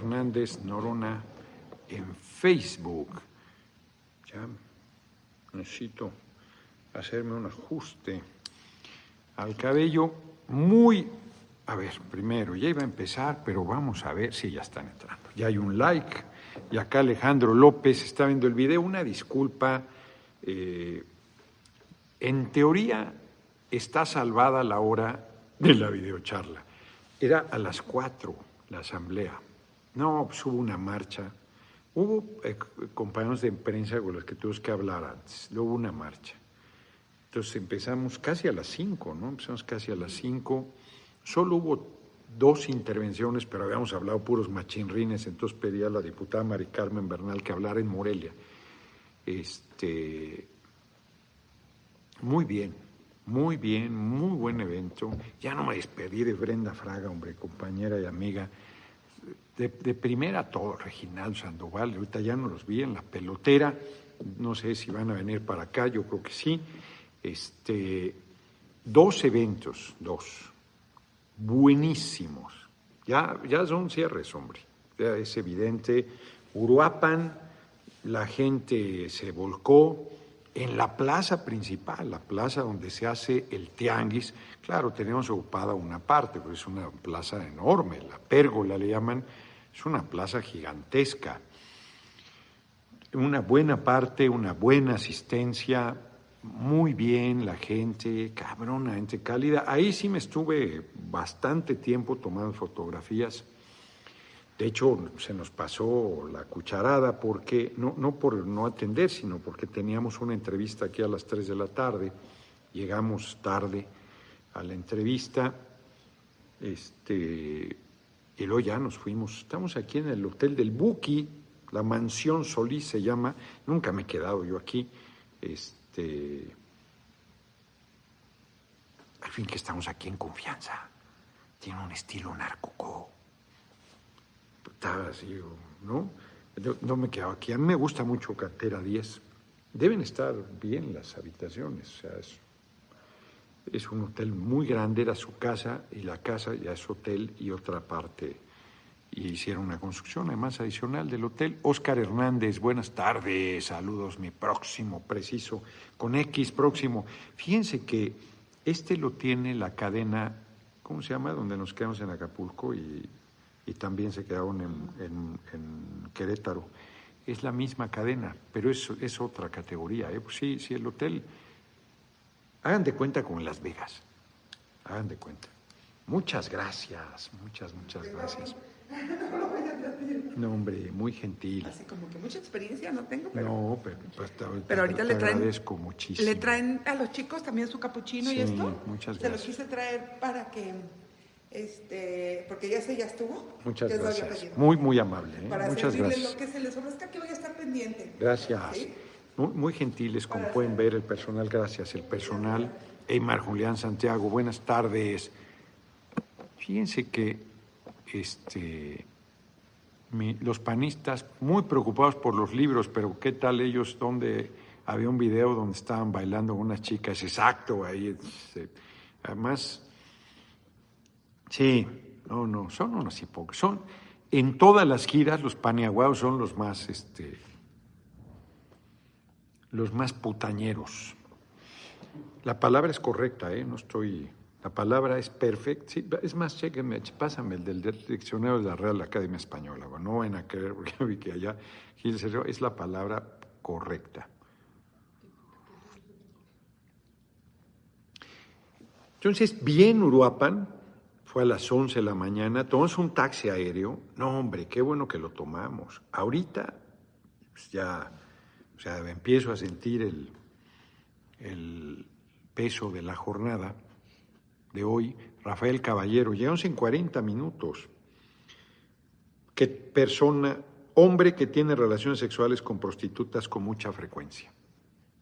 Hernández Norona en Facebook. Ya necesito hacerme un ajuste al cabello muy... A ver, primero, ya iba a empezar, pero vamos a ver si ya están entrando. Ya hay un like. Y acá Alejandro López está viendo el video. Una disculpa. Eh, en teoría está salvada la hora de la videocharla. Era a las cuatro la asamblea. No, pues hubo una marcha. Hubo eh, compañeros de prensa con los que tuvimos que hablar antes. Luego hubo una marcha. Entonces empezamos casi a las cinco, ¿no? Empezamos casi a las cinco. Solo hubo dos intervenciones, pero habíamos hablado puros machinrines, entonces pedí a la diputada Mari Carmen Bernal que hablara en Morelia. Este, muy bien, muy bien, muy buen evento. Ya no me despedí de Brenda Fraga, hombre, compañera y amiga. De, primera todo, Reginaldo Sandoval, ahorita ya no los vi en la pelotera, no sé si van a venir para acá, yo creo que sí. Este, dos eventos, dos, buenísimos. Ya, ya son cierres, hombre. Ya es evidente. Uruapan, la gente se volcó en la plaza principal, la plaza donde se hace el tianguis. Claro, tenemos ocupada una parte, pero es una plaza enorme, la pérgola le llaman, es una plaza gigantesca. Una buena parte, una buena asistencia, muy bien la gente, cabrona, gente cálida. Ahí sí me estuve bastante tiempo tomando fotografías. De hecho, se nos pasó la cucharada porque, no, no por no atender, sino porque teníamos una entrevista aquí a las 3 de la tarde. Llegamos tarde a la entrevista. Este, y luego ya nos fuimos. Estamos aquí en el Hotel del Buki, la mansión Solís se llama. Nunca me he quedado yo aquí. Este, al fin que estamos aquí en confianza. Tiene un estilo narcoco. Estaba así, ¿no? no me quedo aquí. A mí me gusta mucho Cartera 10. Deben estar bien las habitaciones. O sea, es, es un hotel muy grande, era su casa, y la casa ya es hotel y otra parte y hicieron una construcción además adicional del hotel. Oscar Hernández, buenas tardes, saludos, mi próximo, preciso, con X próximo. Fíjense que este lo tiene la cadena, ¿cómo se llama? Donde nos quedamos en Acapulco y, también se quedaron en, Querétaro. Es la misma cadena, pero es, es otra categoría. ¿eh? Pues sí, sí, el hotel, hagan de cuenta con Las Vegas, hagan de cuenta. Muchas gracias, muchas, muchas gracias. No, hombre, muy gentil. Así como que mucha experiencia no tengo, pero. No, pero, pues, pero ahorita le traen. agradezco muchísimo. Le traen a los chicos también su capuchino y esto. Muchas gracias. Se los quise traer para que. Este, porque ya sé, ya estuvo. Muchas gracias. Muy, muy amable. ¿eh? Para Muchas gracias. lo que se les ofrezca, que voy a estar pendiente. Gracias. Muy, muy, gentiles, como pueden ver, el personal, gracias. El personal, Eymar Julián Santiago, buenas tardes. Fíjense que este, los panistas muy preocupados por los libros, pero ¿qué tal ellos donde había un video donde estaban bailando unas chicas? Exacto, ahí. Este, además, sí, no, no, son unos hipócritas. Son, en todas las giras los paniaguados son los más, este, los más putañeros. La palabra es correcta, ¿eh? no estoy la palabra es perfecta. es más, chequenme, pásame el del diccionario de la Real Academia Española. No van a creer, porque vi que allá Gil es la palabra correcta. Entonces, bien Uruapan, fue a las 11 de la mañana, tomamos un taxi aéreo. No, hombre, qué bueno que lo tomamos. Ahorita, pues ya, o sea, empiezo a sentir el, el peso de la jornada de hoy, Rafael Caballero, llegamos en 40 minutos. ¿Qué persona, hombre que tiene relaciones sexuales con prostitutas con mucha frecuencia?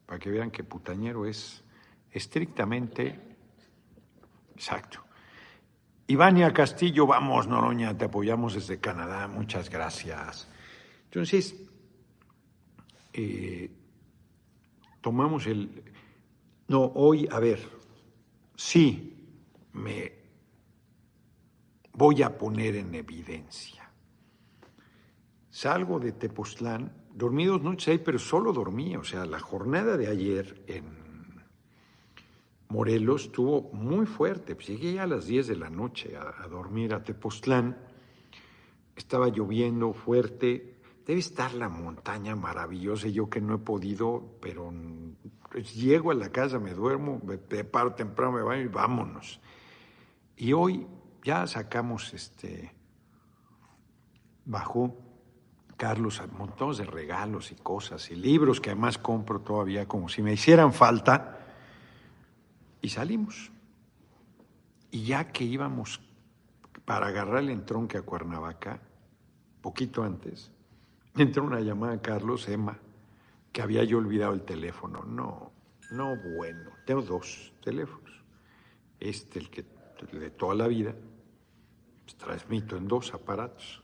Para que vean que putañero es estrictamente exacto. Ivania Castillo, vamos, Noroña, te apoyamos desde Canadá, muchas gracias. Entonces, eh, tomamos el... No, hoy, a ver, sí, me voy a poner en evidencia salgo de Tepoztlán, dormí dos noches ahí, pero solo dormí. O sea, la jornada de ayer en Morelos estuvo muy fuerte. Pues llegué ya a las 10 de la noche a, dormir a Tepoztlán. Estaba lloviendo fuerte. Debe estar la montaña maravillosa. Yo que no he podido, pero pues, llego a la casa, me duermo, me paro temprano, me baño y vámonos. Y hoy ya sacamos este. Bajó Carlos montones de regalos y cosas y libros que además compro todavía como si me hicieran falta. Y salimos. Y ya que íbamos para agarrar el entronque a Cuernavaca, poquito antes, entró una llamada a Carlos Emma, que había yo olvidado el teléfono. No, no, bueno, tengo dos teléfonos. Este, el que de toda la vida, pues, transmito en dos aparatos.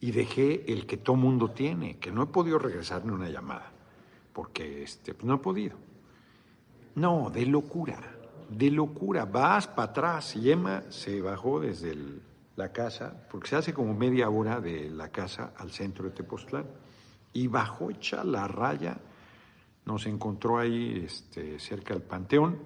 Y dejé el que todo mundo tiene, que no he podido regresar ni una llamada, porque este, pues, no he podido. No, de locura, de locura. Vas para atrás. Y Emma se bajó desde la casa, porque se hace como media hora de la casa al centro de Tepoztlán. Y bajó hecha la raya, nos encontró ahí este, cerca del panteón.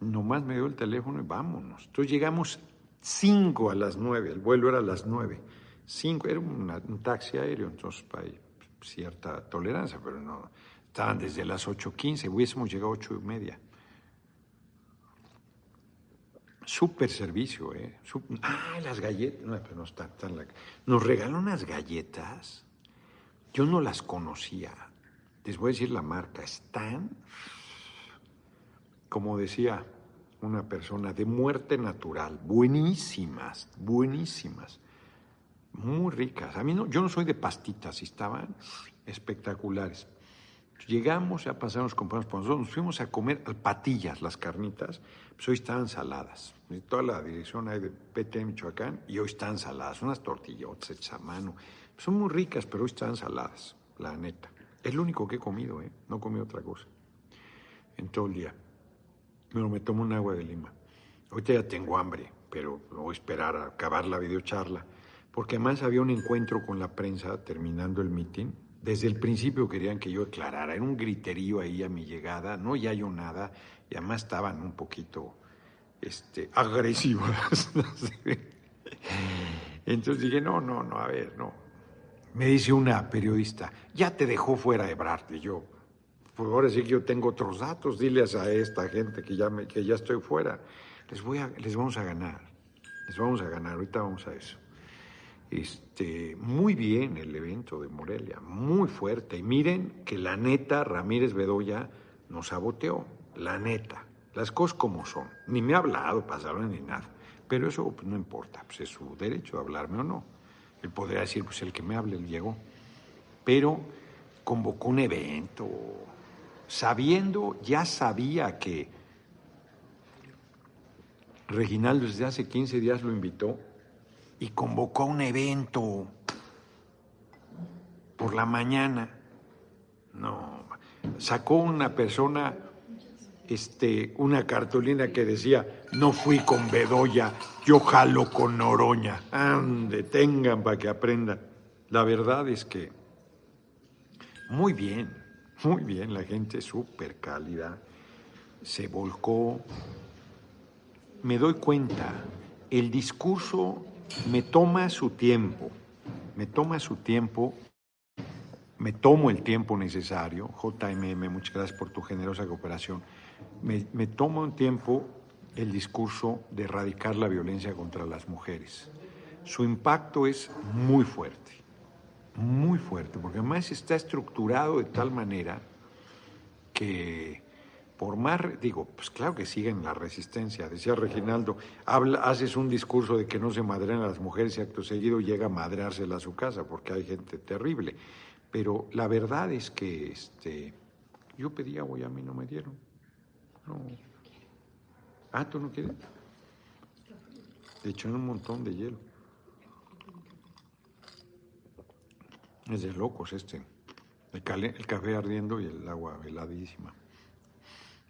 Nomás me dio el teléfono y vámonos. Entonces llegamos cinco a las nueve, el vuelo era a las nueve. Cinco, era un taxi aéreo, entonces hay cierta tolerancia, pero no, estaban desde las 8.15, hubiésemos llegado a ocho y media. Súper servicio, ¿eh? ah, las galletas. No, pero no están tan Nos regaló unas galletas. Yo no las conocía. Les voy a decir la marca. Están, como decía una persona, de muerte natural. Buenísimas, buenísimas. Muy ricas. A mí no, yo no soy de pastitas, estaban espectaculares. Llegamos, ya pasamos, compramos por nosotros, nos fuimos a comer patillas, las carnitas, pues hoy están saladas. toda la dirección hay de PT Michoacán y hoy están saladas, unas tortillotas hechas a mano. Son muy ricas, pero hoy están saladas, la neta. Es lo único que he comido, ¿eh? No comido otra cosa en todo el día. Pero me tomo un agua de lima. Ahorita ya tengo hambre, pero voy a esperar a acabar la videocharla, porque además había un encuentro con la prensa terminando el meeting desde el principio querían que yo declarara, era un griterío ahí a mi llegada, no ya yo nada, y además estaban un poquito este, agresivos. Entonces dije, no, no, no, a ver, no. Me dice una periodista, ya te dejó fuera de Y yo, pues ahora sí que yo tengo otros datos, diles a esta gente que ya, me, que ya estoy fuera. Les, voy a, les vamos a ganar, les vamos a ganar, ahorita vamos a eso. Este, muy bien el evento de Morelia, muy fuerte. Y miren que la neta Ramírez Bedoya nos saboteó, la neta. Las cosas como son. Ni me ha hablado, pasaron ni nada. Pero eso pues, no importa, pues es su derecho de hablarme o no. Él podría decir, pues el que me hable, él llegó. Pero convocó un evento, sabiendo, ya sabía que Reginaldo desde hace 15 días lo invitó y convocó un evento por la mañana. No, sacó una persona este, una cartulina que decía, no fui con Bedoya, yo jalo con Noroña. Ande, tengan para que aprendan. La verdad es que muy bien, muy bien, la gente súper cálida, se volcó. Me doy cuenta, el discurso me toma su tiempo, me toma su tiempo, me tomo el tiempo necesario. JMM, muchas gracias por tu generosa cooperación. Me, me tomo un tiempo el discurso de erradicar la violencia contra las mujeres. Su impacto es muy fuerte, muy fuerte, porque además está estructurado de tal manera que por más, digo, pues claro que siguen la resistencia. Decía Reginaldo, habla, haces un discurso de que no se madrean a las mujeres y acto seguido llega a madreársela a su casa porque hay gente terrible. Pero la verdad es que este, yo pedí agua y a mí no me dieron. No. Ah, ¿tú no quieres? De hecho, en un montón de hielo. Es de locos este. El, el café ardiendo y el agua heladísima.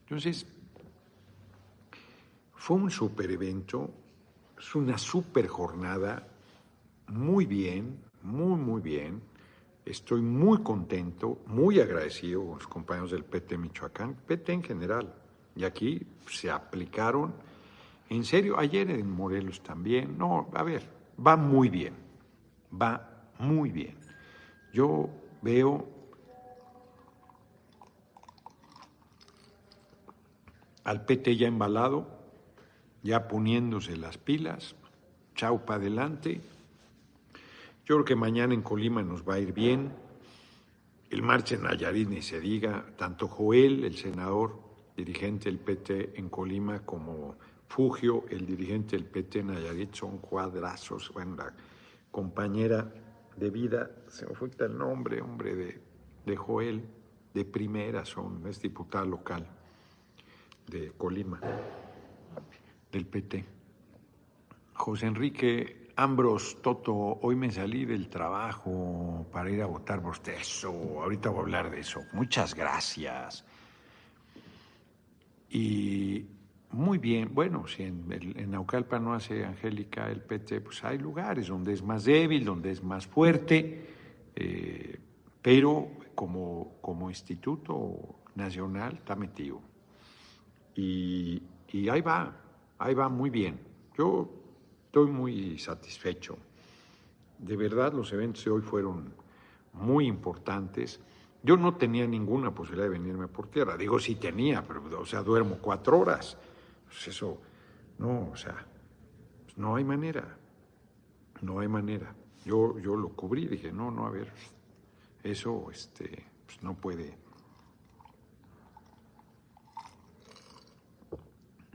Entonces, fue un super evento, es una super jornada, muy bien, muy, muy bien. Estoy muy contento, muy agradecido con los compañeros del PT Michoacán, PT en general. Y aquí se aplicaron, en serio, ayer en Morelos también. No, a ver, va muy bien, va muy bien. Yo veo al PT ya embalado, ya poniéndose las pilas, chau para adelante. Yo creo que mañana en Colima nos va a ir bien. El marcha en Nayarit ni se diga, tanto Joel, el senador, dirigente del PT en Colima, como Fugio, el dirigente del PT en Nayarit, son cuadrazos. Bueno, la compañera de vida, se me fue el nombre, hombre, de, de Joel, de primera son, es diputada local de Colima, del PT. José Enrique Ambros Toto, hoy me salí del trabajo para ir a votar por usted. Eso, ahorita voy a hablar de eso. Muchas gracias. Y muy bien, bueno, si en, en Naucalpa no hace Angélica el PT, pues hay lugares donde es más débil, donde es más fuerte, eh, pero como, como instituto nacional está metido. Y, ahí va, ahí va muy bien. Yo estoy muy satisfecho. De verdad, los eventos de hoy fueron muy importantes. Yo no tenía ninguna posibilidad de venirme por tierra. Digo, sí tenía, pero, o sea, duermo cuatro horas. Pues eso, no, o sea, pues no hay manera. No hay manera. Yo, yo lo cubrí, dije, no, no, a ver, eso este, pues no puede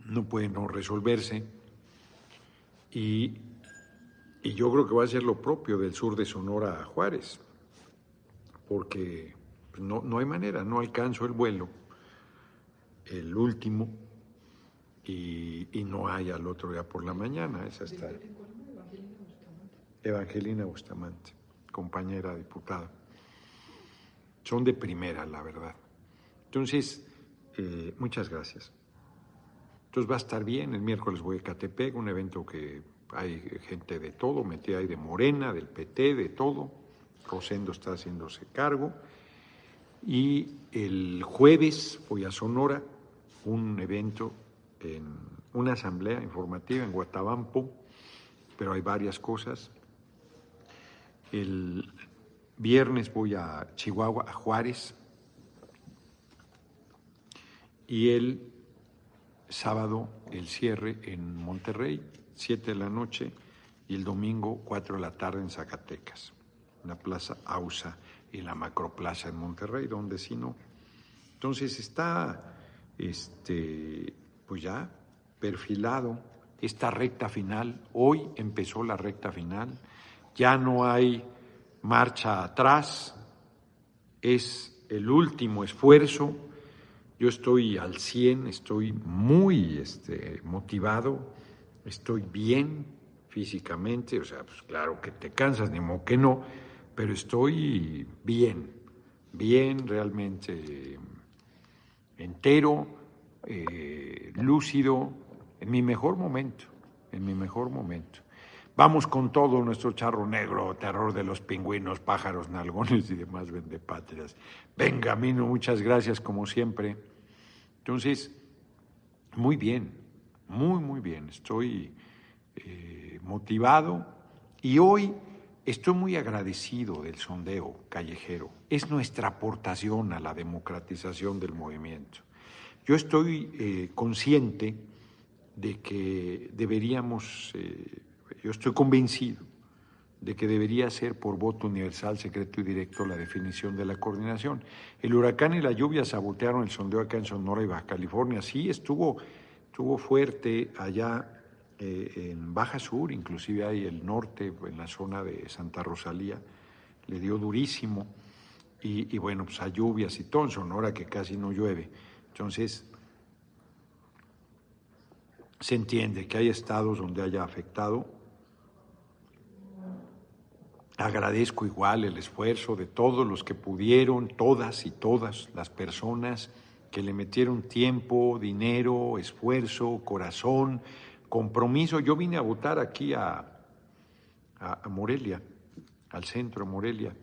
no puede no resolverse. Y, y, yo creo que va a ser lo propio del sur de Sonora a Juárez, porque no, no hay manera, no alcanzo el vuelo, el último, y, y, no hay al otro día por la mañana. Esa está. Evangelina Bustamante, compañera diputada. Son de primera, la verdad. Entonces, eh, muchas gracias. Entonces va a estar bien. El miércoles voy a Catepec, un evento que hay gente de todo, metí ahí de Morena, del PT, de todo. Rosendo está haciéndose cargo. Y el jueves voy a Sonora, un evento en una asamblea informativa en Guatabampo, pero hay varias cosas. El viernes voy a Chihuahua, a Juárez. Y el sábado el cierre en Monterrey, 7 de la noche, y el domingo 4 de la tarde en Zacatecas, en la Plaza Ausa y la Macroplaza en Monterrey, donde si no. Entonces está, este, pues ya perfilado esta recta final. Hoy empezó la recta final, ya no hay marcha atrás, es el último esfuerzo yo estoy al 100, estoy muy este, motivado, estoy bien físicamente, o sea, pues claro que te cansas, ni modo que no, pero estoy bien, bien realmente entero, eh, lúcido, en mi mejor momento, en mi mejor momento. Vamos con todo nuestro charro negro, terror de los pingüinos, pájaros, nalgones y demás vendepatrias. Venga, Mino, muchas gracias como siempre. Entonces, muy bien, muy, muy bien. Estoy eh, motivado y hoy estoy muy agradecido del sondeo callejero. Es nuestra aportación a la democratización del movimiento. Yo estoy eh, consciente de que deberíamos eh, yo estoy convencido de que debería ser por voto universal, secreto y directo la definición de la coordinación. El huracán y la lluvia sabotearon el sondeo acá en Sonora y Baja California. Sí, estuvo, estuvo fuerte allá eh, en Baja Sur, inclusive ahí el norte, en la zona de Santa Rosalía, le dio durísimo. Y, bueno, pues a lluvias y todo en Sonora que casi no llueve. Entonces, se entiende que hay estados donde haya afectado Agradezco igual el esfuerzo de todos los que pudieron, todas y todas las personas que le metieron tiempo, dinero, esfuerzo, corazón, compromiso. Yo vine a votar aquí a, a, Morelia, al centro de Morelia.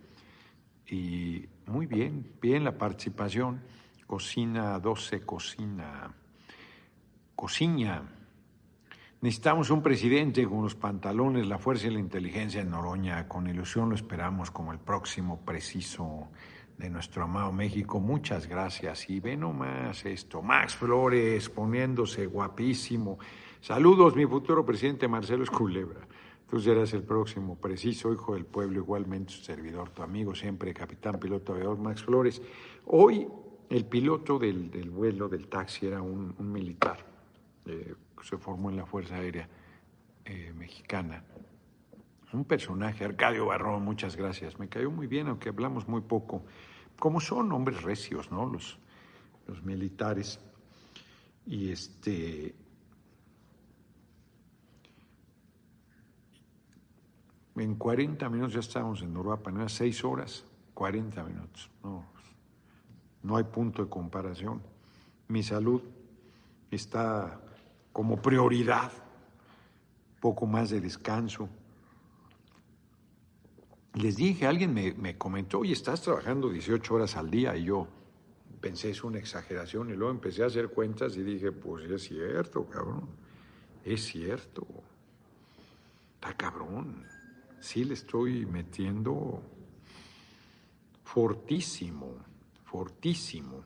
Y muy bien, bien la participación. Cocina 12, cocina, cocina. Necesitamos un presidente con los pantalones, la fuerza y la inteligencia en Noroña. Con ilusión lo esperamos como el próximo preciso de nuestro amado México. Muchas gracias. Y ve nomás esto. Max Flores poniéndose guapísimo. Saludos, mi futuro presidente Marcelo Esculebra. Tú serás el próximo preciso hijo del pueblo, igualmente su servidor, tu amigo siempre, capitán piloto aviador Max Flores. Hoy el piloto del, vuelo del taxi era un, militar, eh, se formó en la Fuerza Aérea eh, Mexicana. Un personaje, Arcadio Barrón, muchas gracias. Me cayó muy bien, aunque hablamos muy poco. Como son hombres recios, ¿no? Los, los militares. Y este, En 40 minutos ya estábamos en Uruapan, eran 6 horas, 40 minutos. No, no hay punto de comparación. Mi salud está como prioridad, poco más de descanso. Les dije, alguien me, me comentó, oye, estás trabajando 18 horas al día, y yo pensé, es una exageración, y luego empecé a hacer cuentas y dije, pues es cierto, cabrón, es cierto, está cabrón sí le estoy metiendo fortísimo, fortísimo,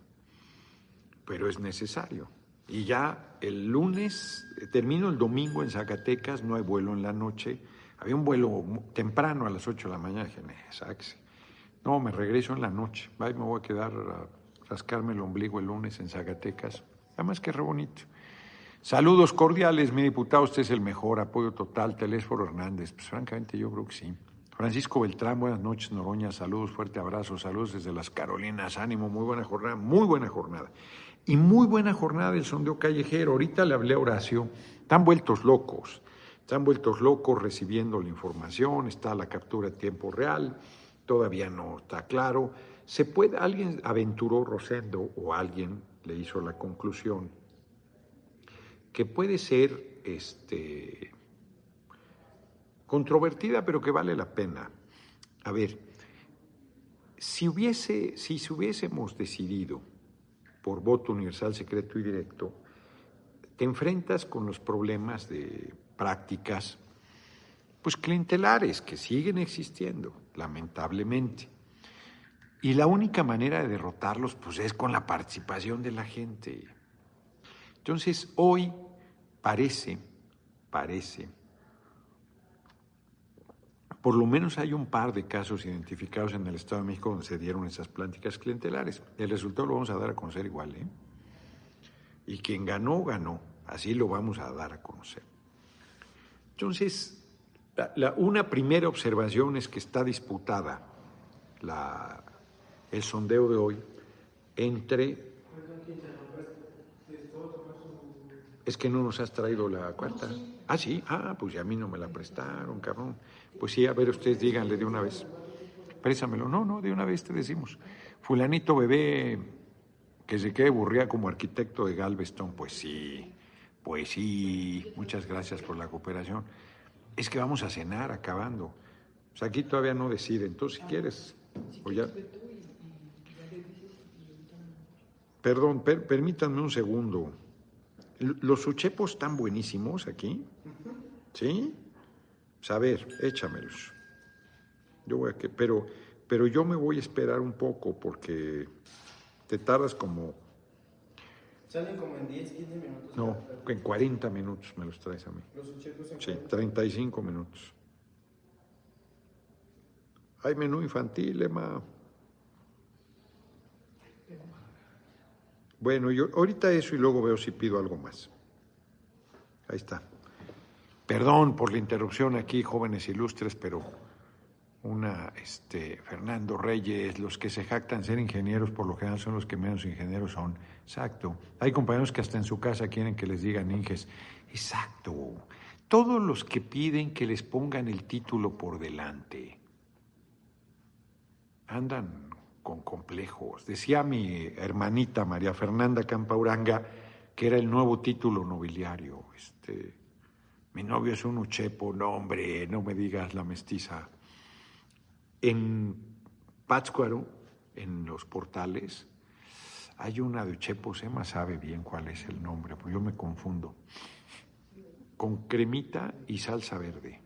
pero es necesario. Y ya el lunes, termino el domingo en Zacatecas, no hay vuelo en la noche. Había un vuelo temprano a las 8 de la mañana, dije, no, me regreso en la noche, me voy a quedar a rascarme el ombligo el lunes en Zacatecas. Además que re bonito. Saludos cordiales, mi diputado, usted es el mejor, apoyo total, Telésforo Hernández. Pues francamente yo creo que sí. Francisco Beltrán, buenas noches, Noroña, saludos, fuerte abrazo, saludos desde las Carolinas, ánimo, muy buena jornada, muy buena jornada. Y muy buena jornada del sondeo callejero. Ahorita le hablé a Horacio, están vueltos locos, están vueltos locos recibiendo la información, está la captura en tiempo real, todavía no está claro. Se puede, alguien aventuró Rosendo o alguien le hizo la conclusión que puede ser este, controvertida, pero que vale la pena. A ver, si, hubiese, si se hubiésemos decidido por voto universal, secreto y directo, te enfrentas con los problemas de prácticas, pues clientelares que siguen existiendo, lamentablemente. Y la única manera de derrotarlos, pues es con la participación de la gente. Entonces, hoy parece, parece, por lo menos hay un par de casos identificados en el Estado de México donde se dieron esas pláticas clientelares. El resultado lo vamos a dar a conocer igual, ¿eh? Y quien ganó, ganó. Así lo vamos a dar a conocer. Entonces, una primera observación es que está disputada el sondeo de hoy entre Es que no nos has traído la cuarta. Ah, sí. Ah, pues ya a mí no me la prestaron, cabrón. Pues sí, a ver, ustedes díganle de una vez. Préstamelo. No, no, de una vez te decimos. Fulanito bebé que se quede burría como arquitecto de Galveston. Pues sí, pues sí. Muchas gracias por la cooperación. Es que vamos a cenar acabando. O sea, aquí todavía no decide. Entonces, si quieres, o ya... Perdón, permítanme un segundo. Los uchepos están buenísimos aquí. ¿Sí? A ver, échamelos. Yo voy a que, pero, pero yo me voy a esperar un poco porque te tardas como. Salen como en 10, 15 minutos. No, en 40 minutos me los traes a mí. Los en Sí, 35 minutos. Hay menú infantil, Emma. Bueno, yo ahorita eso y luego veo si pido algo más. Ahí está. Perdón por la interrupción aquí, jóvenes ilustres, pero una, este, Fernando Reyes, los que se jactan ser ingenieros por lo general son los que menos ingenieros son. Exacto. Hay compañeros que hasta en su casa quieren que les digan inges. Exacto. Todos los que piden que les pongan el título por delante andan con complejos. Decía mi hermanita María Fernanda Campauranga que era el nuevo título nobiliario. Este, mi novio es un uchepo, no hombre, no me digas la mestiza. En Pátzcuaro, en los portales, hay una de Chepo Sema, sabe bien cuál es el nombre, porque yo me confundo. Con cremita y salsa verde.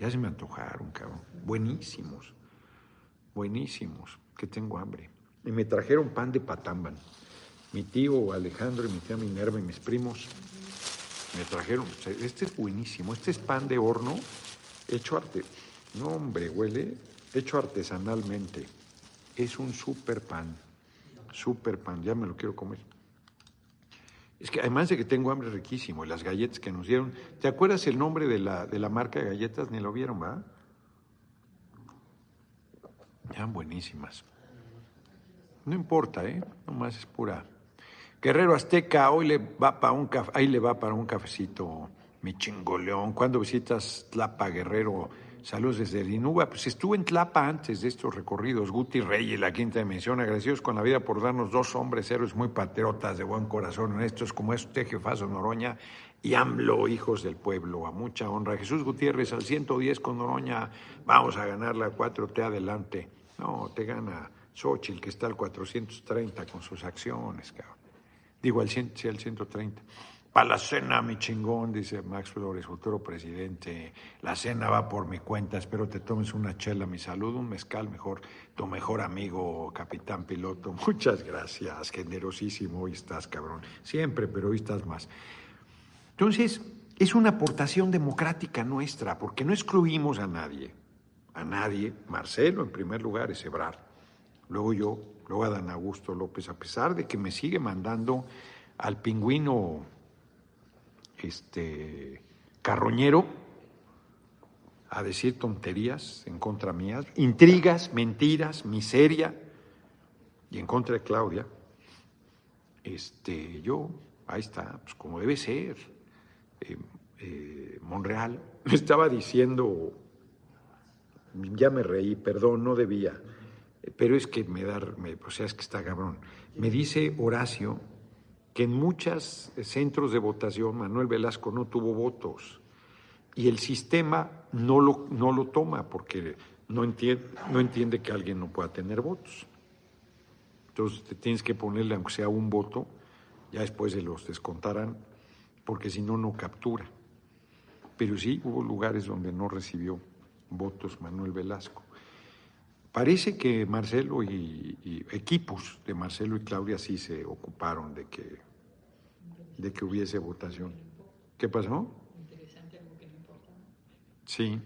Ya se me antojaron, cabrón. Buenísimos. Buenísimos. Que tengo hambre. Y me trajeron pan de patamban. Mi tío Alejandro mi tía Minerva y mis primos me trajeron. Este es buenísimo. Este es pan de horno hecho arte. No, hombre, huele hecho artesanalmente. Es un super pan. Super pan. Ya me lo quiero comer. Es que además de que tengo hambre riquísimo, y las galletas que nos dieron. ¿Te acuerdas el nombre de la, de la marca de galletas? Ni lo vieron, ¿va? Eran buenísimas. No importa, ¿eh? Nomás es pura. Guerrero Azteca, hoy le va para un café, ahí le va para un cafecito, mi chingoleón. Cuando visitas Tlapa, Guerrero? Saludos desde Linuba. Pues estuve en Tlapa antes de estos recorridos. Guti Rey y la quinta dimensión. Agradecidos con la vida por darnos dos hombres héroes muy patriotas, de buen corazón, honestos, como es usted, jefazo Noroña, y AMLO, hijos del pueblo. A mucha honra. Jesús Gutiérrez al 110 con Noroña. Vamos a ganar la 4T adelante. No, te gana Xochitl, que está al 430 con sus acciones, cabrón. Digo, 100, sí, al 130. Para la cena, mi chingón, dice Max Flores, futuro presidente. La cena va por mi cuenta. Espero te tomes una chela, mi salud, un mezcal mejor. Tu mejor amigo, capitán piloto. Muchas gracias, generosísimo. Hoy estás, cabrón. Siempre, pero hoy estás más. Entonces, es una aportación democrática nuestra, porque no excluimos a nadie. A nadie. Marcelo, en primer lugar, es Ebrard. Luego yo, luego Adán Augusto López, a pesar de que me sigue mandando al pingüino este, carroñero a decir tonterías en contra mías, intrigas, mentiras, miseria, y en contra de Claudia, este, yo, ahí está, pues como debe ser. Eh, eh, Monreal me estaba diciendo, ya me reí, perdón, no debía, pero es que me da, me, o sea, es que está cabrón. Me dice Horacio que en muchos centros de votación Manuel Velasco no tuvo votos y el sistema no lo, no lo toma porque no entiende, no entiende que alguien no pueda tener votos. Entonces te tienes que ponerle, aunque sea un voto, ya después se los descontarán, porque si no, no captura. Pero sí hubo lugares donde no recibió votos Manuel Velasco. Parece que Marcelo y, y, equipos de Marcelo y Claudia sí se ocuparon de que, de que hubiese votación. ¿Qué pasó? Sí.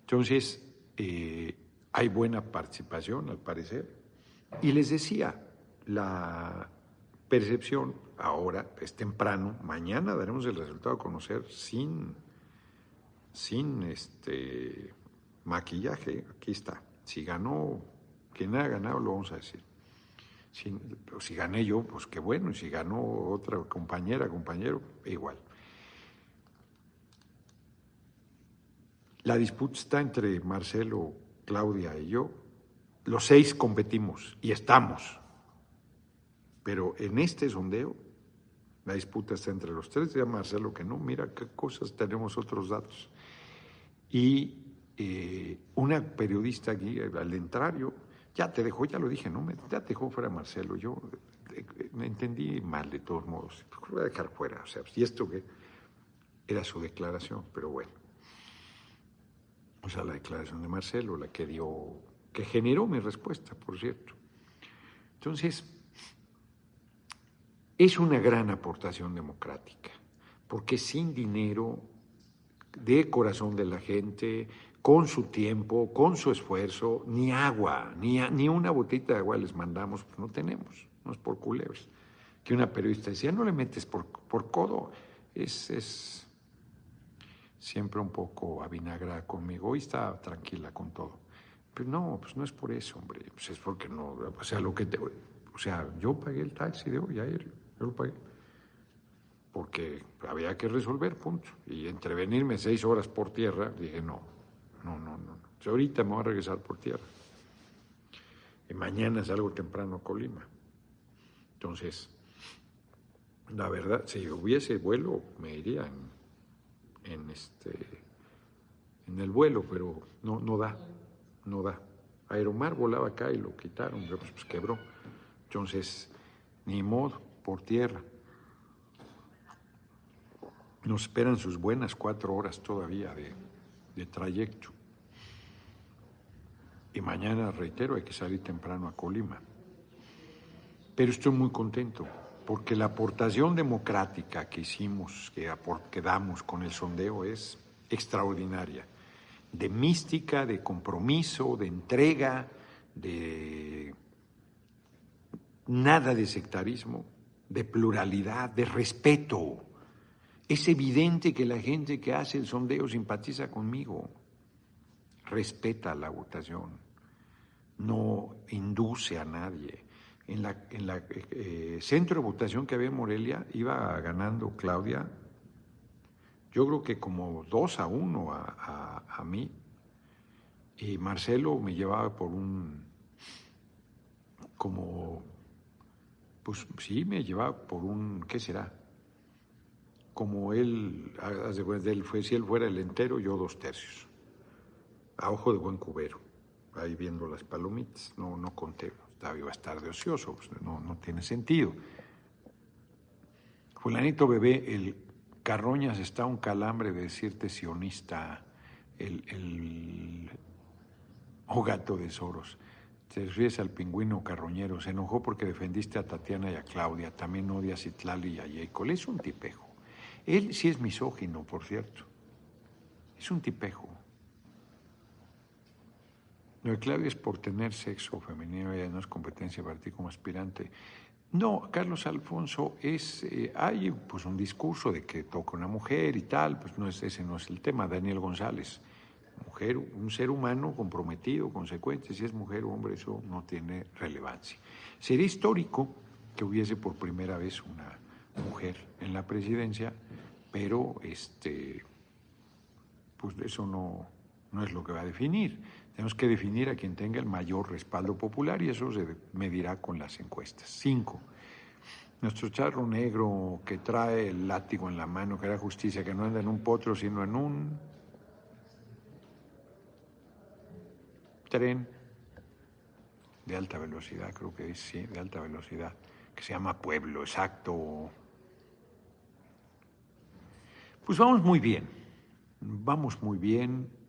Entonces, eh, hay buena participación, al parecer. Y les decía, la percepción ahora es temprano, mañana daremos el resultado a conocer sin, sin este maquillaje, aquí está. Si ganó, quien haya ganado, lo vamos a decir. Si, si, gané yo, pues qué bueno. Y si ganó otra compañera, compañero, igual. La disputa está entre Marcelo, Claudia y yo. Los seis competimos y estamos. Pero en este sondeo, la disputa está entre los tres. Ya Marcelo que no, mira qué cosas, tenemos otros datos. Y eh, una periodista aquí, al entrar yo, ya te dejó, ya lo dije, ¿no? Ya te dejó fuera Marcelo. Yo eh, me entendí mal de todos modos. Lo voy a dejar fuera. O sea, y esto que era su declaración, pero bueno. O sea, la declaración de Marcelo, la que dio, que generó mi respuesta, por cierto. Entonces, es una gran aportación democrática, porque sin dinero, de corazón de la gente, con su tiempo, con su esfuerzo, ni agua, ni, ni una botita de agua les mandamos, pues no tenemos, no es por culebres. Que una periodista decía, no le metes por, por codo, es, es siempre un poco avinagrada conmigo, hoy está tranquila con todo. Pero no, pues no es por eso, hombre, pues es porque no, o sea, lo que te, o sea, yo pagué el taxi de hoy ayer, yo lo pagué porque había que resolver, punto. Y entrevenirme seis horas por tierra, dije, no, no, no, no. Ahorita me voy a regresar por tierra. Y mañana salgo temprano a Colima. Entonces, la verdad, si hubiese vuelo, me iría en, en este en el vuelo, pero no, no da. no da. Aeromar volaba acá y lo quitaron, pues, pues quebró. Entonces, ni modo, por tierra. Nos esperan sus buenas cuatro horas todavía de, de trayecto. Y mañana, reitero, hay que salir temprano a Colima. Pero estoy muy contento, porque la aportación democrática que hicimos, que, que damos con el sondeo es extraordinaria. De mística, de compromiso, de entrega, de nada de sectarismo, de pluralidad, de respeto. Es evidente que la gente que hace el sondeo simpatiza conmigo, respeta la votación, no induce a nadie. En la, en la eh, centro de votación que había en Morelia iba ganando Claudia, yo creo que como dos a uno a, a- a mí, y Marcelo me llevaba por un, como, pues sí, me llevaba por un, ¿qué será? Como él, de él fue, si él fuera el entero, yo dos tercios. A ojo de buen cubero, ahí viendo las palomitas, no, no conté, estaba iba a estar de ocioso, pues, no, no tiene sentido. Fulanito bebé, el Carroñas está un calambre de decirte sionista, el, el o gato de Soros. Te refieres al pingüino carroñero, se enojó porque defendiste a Tatiana y a Claudia, también odia a Citlali y a Jacob. Es un tipejo. Él sí es misógino, por cierto. Es un tipejo. Lo Claudia es por tener sexo femenino, ella no es competencia para ti como aspirante. No, Carlos Alfonso es, eh, hay pues un discurso de que toca una mujer y tal, pues no es ese no es el tema. Daniel González, mujer, un ser humano comprometido, consecuente, si es mujer o hombre, eso no tiene relevancia. Sería histórico que hubiese por primera vez una mujer en la presidencia, pero este, pues eso no, no es lo que va a definir. Tenemos que definir a quien tenga el mayor respaldo popular y eso se medirá con las encuestas. Cinco. Nuestro charro negro que trae el látigo en la mano, que era justicia, que no anda en un potro, sino en un tren de alta velocidad, creo que es, sí, de alta velocidad, que se llama Pueblo, exacto. Pues vamos muy bien, vamos muy bien.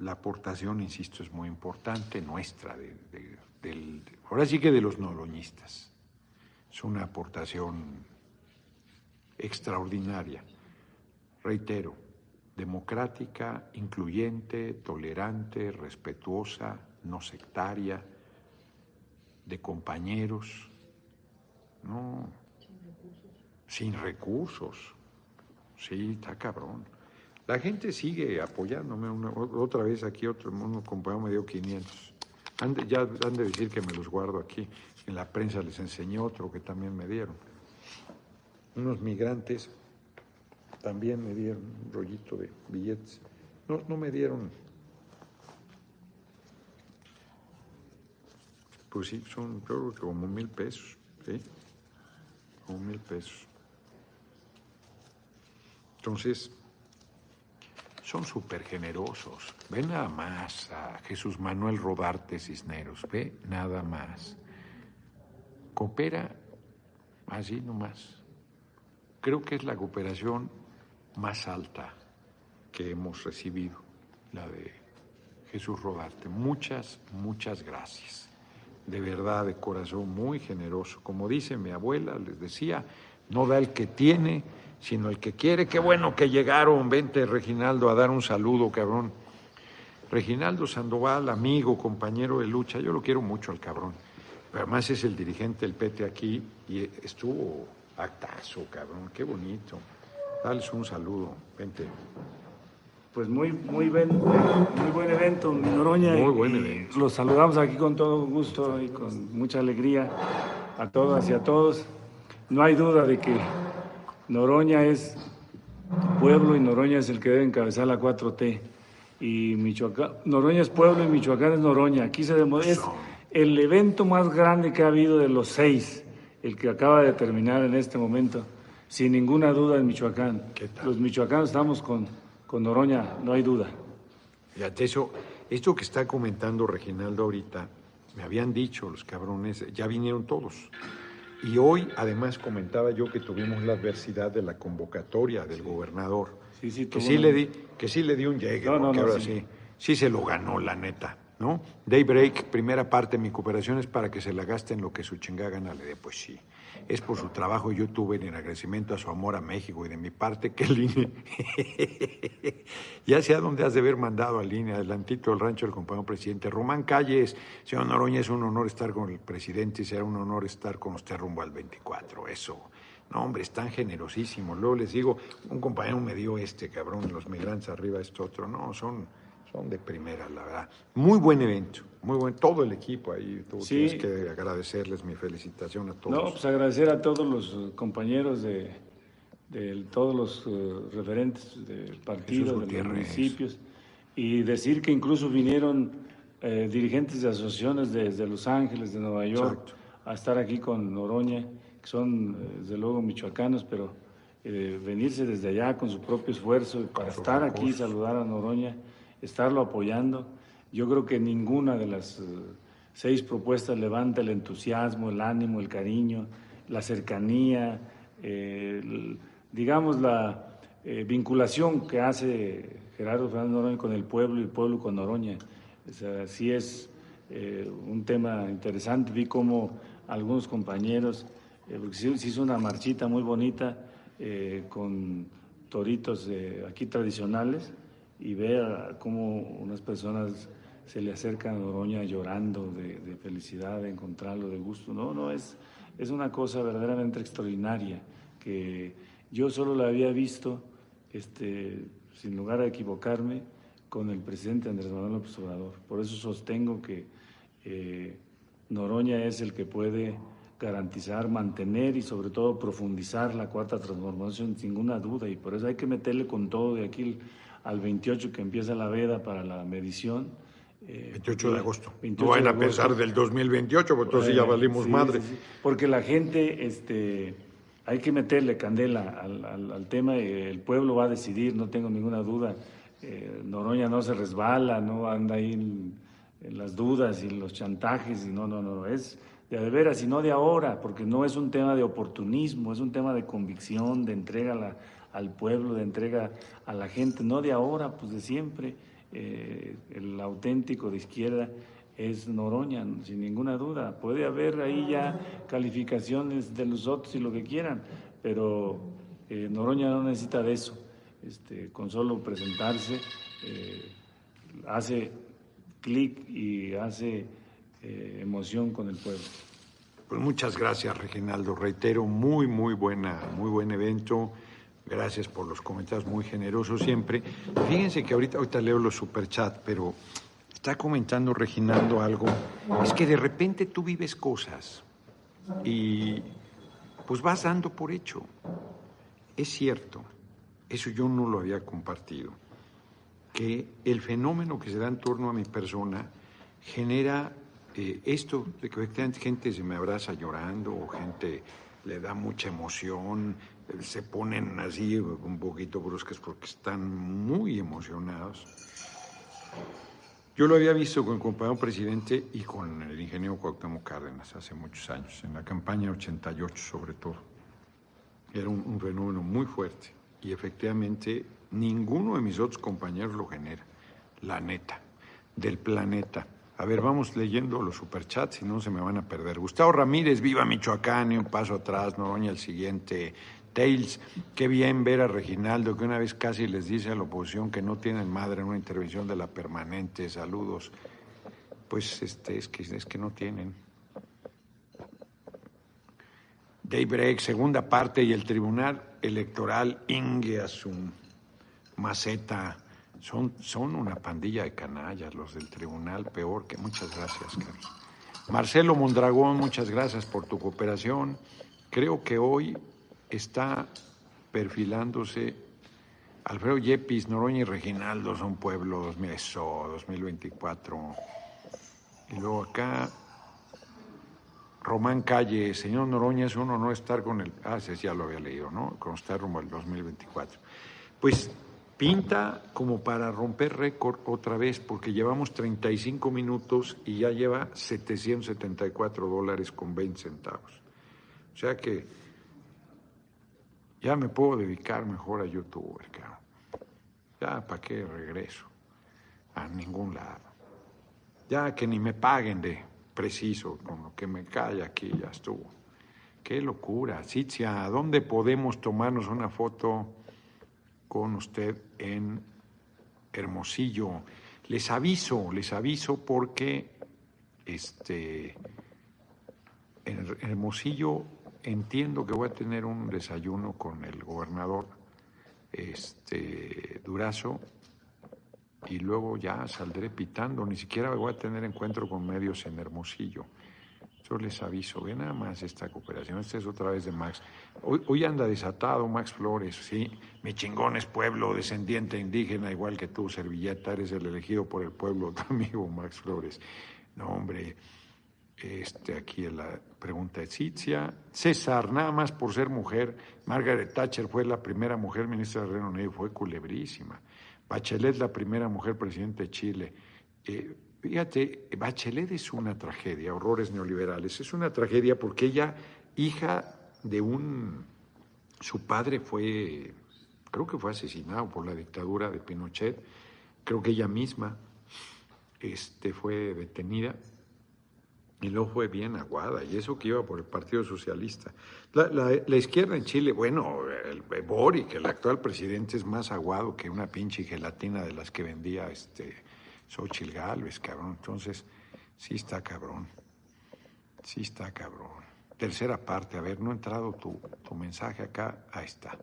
La aportación, insisto, es muy importante, nuestra, de, de, del, ahora sí que de los noloñistas. Es una aportación extraordinaria. Reitero, democrática, incluyente, tolerante, respetuosa, no sectaria, de compañeros, no, sin recursos. Sí, está cabrón. La gente sigue apoyándome. Otra vez aquí otro un compañero me dio 500. Han de, ya han de decir que me los guardo aquí. En la prensa les enseñé otro que también me dieron. Unos migrantes también me dieron un rollito de billetes. No, no me dieron. Pues sí, son creo que como mil pesos. ¿sí? Como mil pesos. Entonces, son súper generosos. Ve nada más a Jesús Manuel Rodarte Cisneros, ve nada más. Coopera así nomás. Creo que es la cooperación más alta que hemos recibido, la de Jesús Rodarte. Muchas, muchas gracias. De verdad, de corazón muy generoso. Como dice mi abuela, les decía, no da el que tiene, sino el que quiere. Qué bueno que llegaron. Vente, Reginaldo, a dar un saludo, cabrón. Reginaldo Sandoval, amigo, compañero de lucha, yo lo quiero mucho al cabrón. Pero además es el dirigente del PT aquí y estuvo actazo, cabrón. Qué bonito. Dales un saludo. Vente. Pues muy, muy, buen, muy buen evento, mi Noroña. Muy buen evento. Los saludamos aquí con todo gusto y con mucha alegría a todas y a todos. No hay duda de que Noroña es pueblo y Noroña es el que debe encabezar la 4T. Y Michoacán, Noroña es pueblo y Michoacán es Noroña. Aquí se demuestra, es el evento más grande que ha habido de los seis, el que acaba de terminar en este momento, sin ninguna duda en Michoacán. Los michoacanos estamos con, con Noroña, no hay duda. Fíjate, eso, esto que está comentando Reginaldo ahorita, me habían dicho los cabrones, ya vinieron todos. Y hoy, además, comentaba yo que tuvimos la adversidad de la convocatoria del gobernador. Sí, sí, que sí una- le di, que sí le di un llegue, No, no, porque no, ahora sí, sí se lo ganó, la neta, ¿no? Daybreak, primera parte, mi cooperación es para que se la gaste en lo que su chingada gana le dé, pues sí. Es por su trabajo, yo tuve en agradecimiento a su amor a México y de mi parte que el INE, ya sé a dónde has de haber mandado al INE, adelantito del rancho del compañero presidente. Román Calles, señor Noroña, es un honor estar con el presidente y será un honor estar con usted rumbo al 24, eso. No, hombre, están generosísimos. Luego les digo, un compañero me dio este, cabrón, los migrantes arriba, esto otro. No, son, son de primera, la verdad. Muy buen evento, muy buen, todo el equipo ahí. Tú Sí. tienes que agradecerles mi felicitación a todos. No, pues agradecer a todos los eh, compañeros de, de todos los eh, referentes del partido, de los municipios, y decir que incluso vinieron eh, dirigentes de asociaciones desde Los Ángeles, de Nueva York, Exacto. a estar aquí con Noroña, que son eh, desde luego michoacanos, pero eh, venirse desde allá con su propio esfuerzo para estar aquí, recursos. saludar a Noroña, estarlo apoyando. Yo creo que ninguna de las eh, seis propuestas levanta el entusiasmo, el ánimo, el cariño, la cercanía, eh, el- digamos la eh, vinculación que hace Gerardo Fernández Noroña con el pueblo y el pueblo con Noroña. O sea, sí es eh, un tema interesante. Vi cómo algunos compañeros, eh, porque se se hizo una marchita muy bonita eh, con toritos eh, aquí tradicionales y ver cómo unas personas se le acercan a Noroña llorando de, de felicidad, de encontrarlo, de gusto. No, no, es, es una cosa verdaderamente extraordinaria que yo solo la había visto, este, sin lugar a equivocarme, con el presidente Andrés Manuel López Obrador. Por eso sostengo que eh, Noroña es el que puede garantizar, mantener y sobre todo profundizar la cuarta transformación sin ninguna duda y por eso hay que meterle con todo de aquí al 28 que empieza la veda para la medición. eh, 28 de agosto. 28 no de a pensar del 2028, porque entonces ya Eh, valimos sí, madre. sí, sí. Porque la gente, este, hay que meterle candela al, al- al tema, y el pueblo va a decidir, no tengo ninguna duda. Eh, Noroña no se resbala, no anda ahí en, en las dudas y los chantajes, y no, no, no, es de a de veras y no de ahora, porque no es un tema de oportunismo, es un tema de convicción, de entrega a la- al pueblo, de entrega a la gente, no de ahora, pues de siempre. Eh, el auténtico de izquierda es Noroña, sin ninguna duda. Puede haber ahí ya calificaciones de los otros y lo que quieran, pero eh, Noroña no necesita de eso. Este, con solo presentarse eh, hace clic y hace emoción con el pueblo. Pues muchas gracias, Reginaldo. Reitero, muy, muy buena, muy buen evento. Gracias por los comentarios muy generosos siempre. Fíjense que ahorita, ahorita leo los superchats, pero está comentando Reginaldo algo. Es que de repente tú vives cosas y pues vas dando por hecho. Es cierto, eso yo no lo había compartido, que el fenómeno que se da en torno a mi persona genera eh, esto de que gente se me abraza llorando o gente le da mucha emoción, se ponen así un poquito bruscas porque están muy emocionados. Yo lo había visto con el compañero presidente y con el ingeniero Cuauhtémoc Cárdenas hace muchos años, en la campaña 88 sobre todo. Era un, un fenómeno muy fuerte y efectivamente ninguno de mis otros compañeros lo genera, la neta, del planeta. A ver, vamos leyendo los superchats, si no se me van a perder. Gustavo Ramírez, viva Michoacán, y un paso atrás, Noroña el siguiente. Tails, qué bien ver a Reginaldo, que una vez casi les dice a la oposición que no tienen madre en una intervención de la permanente. Saludos. Pues este, es, que, es que no tienen. Daybreak, segunda parte, y el Tribunal Electoral Ingeasum, Maceta, son, son una pandilla de canallas los del tribunal, peor que muchas gracias, Carlos. Marcelo Mondragón, muchas gracias por tu cooperación. Creo que hoy está perfilándose Alfredo Yepis, Noroña y Reginaldo son pueblos, mira eso, 2024. Y luego acá Román Calle, señor Noroña, es un honor estar con el. Ah, ese ya lo había leído, ¿no? Con usted rumbo al 2024. Pues pinta como para romper récord otra vez, porque llevamos 35 minutos y ya lleva 774 dólares con 20 centavos. O sea que ya me puedo dedicar mejor a YouTube, cabrón. Ya, ¿para qué regreso? A ningún lado. Ya que ni me paguen de preciso con lo que me cae aquí, ya estuvo. Qué locura. Citzia, ¿a dónde podemos tomarnos una foto? con usted en Hermosillo. Les aviso, les aviso porque este, en Hermosillo entiendo que voy a tener un desayuno con el gobernador este, Durazo y luego ya saldré pitando, ni siquiera voy a tener encuentro con medios en Hermosillo. Yo les aviso, ve nada más esta cooperación. Esta es otra vez de Max. Hoy, anda desatado Max Flores, sí. Mi chingón es pueblo, descendiente indígena, igual que tú, servilleta, eres el elegido por el pueblo, tu amigo Max Flores. No, hombre, este, aquí la pregunta de Citzia. César, nada más por ser mujer, Margaret Thatcher fue la primera mujer ministra del Reino Unido, fue culebrísima. Bachelet, la primera mujer presidente de Chile. Eh, Fíjate, Bachelet es una tragedia, horrores neoliberales. Es una tragedia porque ella, hija de un... Su padre fue, creo que fue asesinado por la dictadura de Pinochet. Creo que ella misma este, fue detenida y luego fue bien aguada, y eso que iba por el Partido Socialista. La, izquierda en Chile, bueno, el, Boric, el actual presidente, es más aguado que una pinche gelatina de las que vendía este Xochil Gálvez, cabrón. Entonces, sí está cabrón. Sí está cabrón. Tercera parte, a ver, no ha entrado tu, tu mensaje acá. Ahí está.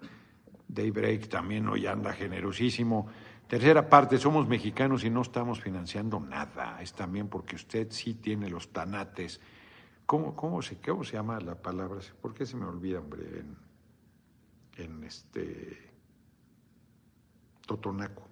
Daybreak también hoy anda generosísimo. Tercera parte, somos mexicanos y no estamos financiando nada. Es también porque usted sí tiene los tanates. ¿Cómo, cómo, se, cómo se llama la palabra? ¿Por qué se me olvida, hombre? En, este. Totonaco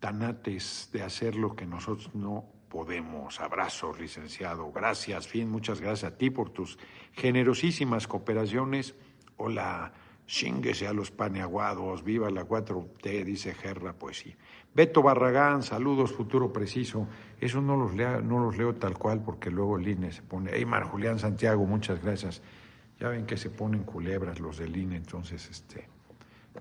tanates de hacer lo que nosotros no podemos. Abrazos, licenciado. Gracias, Fin. Muchas gracias a ti por tus generosísimas cooperaciones. Hola, xínguese a los paneaguados. Viva la 4T, dice Gerra. Pues sí. Beto Barragán, saludos, futuro preciso. Eso no los, leo, no los leo tal cual porque luego el INE se pone. Eymar Julián Santiago, muchas gracias. Ya ven que se ponen culebras los del INE, entonces este,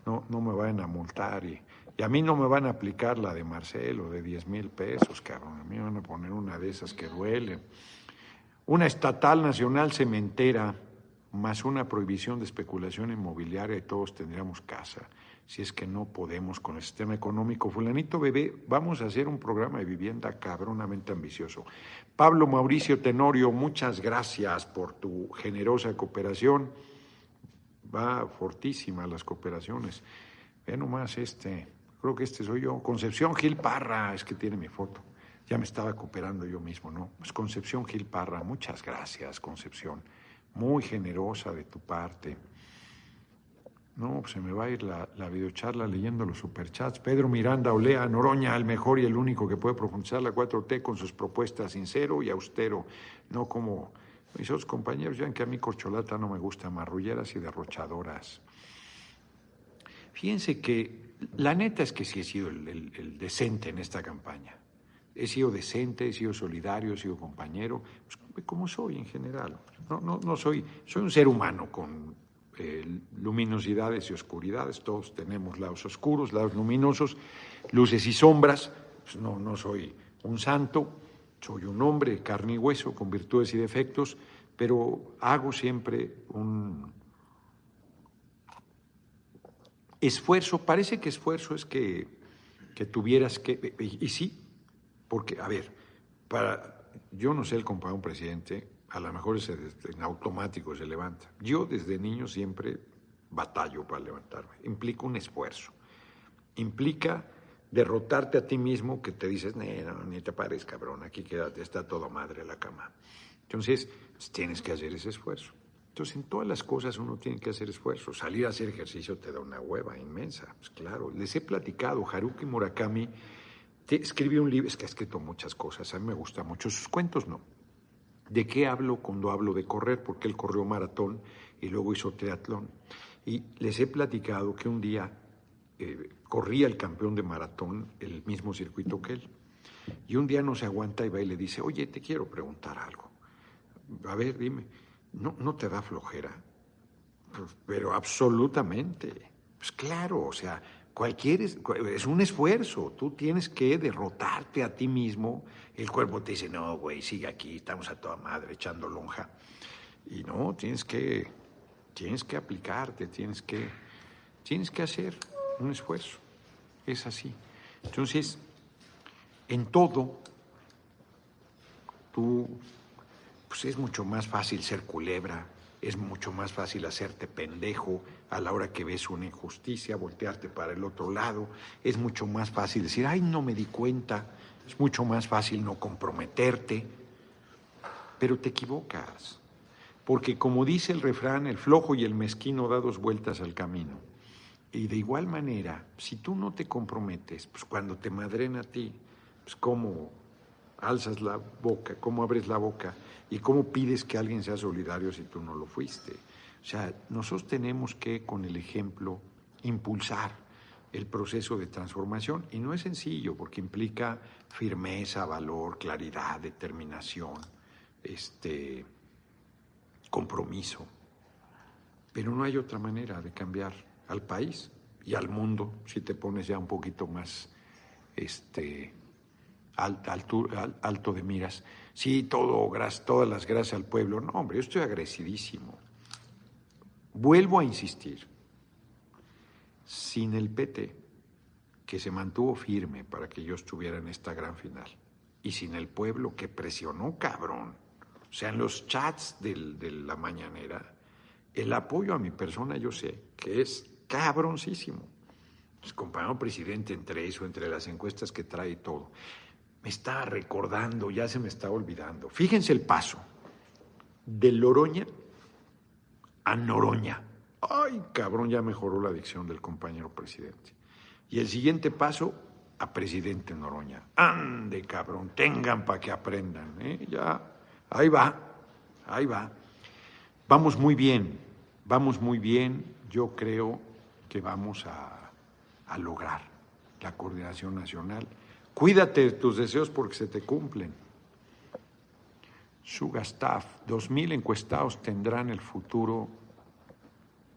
no, no me vayan a multar y y a mí no me van a aplicar la de Marcelo de 10 mil pesos, cabrón. A mí me van a poner una de esas que duele. Una estatal nacional cementera más una prohibición de especulación inmobiliaria y todos tendríamos casa. Si es que no podemos con el sistema económico. Fulanito bebé, vamos a hacer un programa de vivienda cabronamente ambicioso. Pablo Mauricio Tenorio, muchas gracias por tu generosa cooperación. Va fortísima las cooperaciones. Ve nomás este creo que este soy yo. Concepción Gil Parra, es que tiene mi foto. Ya me estaba cooperando yo mismo, ¿no? Pues Concepción Gil Parra, muchas gracias, Concepción. Muy generosa de tu parte. No, pues se me va a ir la, la videocharla leyendo los superchats. Pedro Miranda Olea, Noroña, el mejor y el único que puede profundizar la 4T con sus propuestas sincero y austero, no como mis otros compañeros, ya que a mí corcholata no me gusta, marrulleras y derrochadoras. Fíjense que la neta es que sí he sido el, decente en esta campaña. He sido decente, he sido solidario, he sido compañero, pues, como soy en general. No, no, no soy, soy un ser humano con eh, luminosidades y oscuridades. Todos tenemos lados oscuros, lados luminosos, luces y sombras. Pues, no, no soy un santo, soy un hombre, carne y hueso, con virtudes y defectos, pero hago siempre un, Esfuerzo, parece que esfuerzo es que, tuvieras que, y, sí, porque, a ver, para, yo no sé el compañero un presidente, a lo mejor es en automático se levanta. Yo desde niño siempre batallo para levantarme. Implica un esfuerzo. Implica derrotarte a ti mismo que te dices, no, ni te pares, cabrón, aquí quédate, está todo madre la cama. Entonces, pues, tienes que hacer ese esfuerzo. Entonces, en todas las cosas uno tiene que hacer esfuerzo. Salir a hacer ejercicio te da una hueva inmensa. Pues claro, les he platicado, Haruki Murakami escribió un libro, es que ha escrito muchas cosas, a mí me gusta mucho, sus cuentos no. ¿De qué hablo cuando hablo de correr? Porque él corrió maratón y luego hizo triatlón. Y les he platicado que un día eh, corría el campeón de maratón el mismo circuito que él. Y un día no se aguanta y va y le dice, oye, te quiero preguntar algo. A ver, dime, ¿no, no te da flojera? Pues, pero absolutamente. Pues claro, o sea, cualquier es, es, un esfuerzo. Tú tienes que derrotarte a ti mismo. El cuerpo te dice, no, güey, sigue aquí, estamos a toda madre echando lonja. Y no, tienes que, tienes que aplicarte, tienes que, tienes que hacer un esfuerzo. Es así. Entonces, en todo, tú, pues es mucho más fácil ser culebra, es mucho más fácil hacerte pendejo a la hora que ves una injusticia, voltearte para el otro lado, es mucho más fácil decir, ay, no me di cuenta, es mucho más fácil no comprometerte, pero te equivocas, porque como dice el refrán, el flojo y el mezquino da dos vueltas al camino. Y de igual manera, si tú no te comprometes, pues cuando te madren a ti, pues cómo alzas la boca, cómo abres la boca y cómo pides que alguien sea solidario si tú no lo fuiste. O sea, nosotros tenemos que con el ejemplo impulsar el proceso de transformación y no es sencillo porque implica firmeza, valor, claridad, determinación, este compromiso. Pero no hay otra manera de cambiar al país y al mundo si te pones ya un poquito más este alto, de miras. Sí, todo, todas las gracias al pueblo. No, hombre, yo estoy agresidísimo. Vuelvo a insistir. Sin el PT, que se mantuvo firme para que yo estuviera en esta gran final, y sin el pueblo que presionó cabrón, o sea, en los chats de la mañanera, el apoyo a mi persona yo sé que es cabroncísimo. Pues, compañero presidente entre eso, entre las encuestas que trae todo me está recordando, ya se me está olvidando. Fíjense el paso. De Loroña a Noroña. Ay, cabrón, ya mejoró la dicción del compañero presidente. Y el siguiente paso a presidente Noroña. Ande, cabrón, tengan para que aprendan. ¿eh? Ya, ahí va, ahí va. Vamos muy bien, vamos muy bien. Yo creo que vamos a, a lograr la coordinación nacional. Cuídate de tus deseos porque se te cumplen. Sugastaff, dos mil encuestados tendrán el futuro,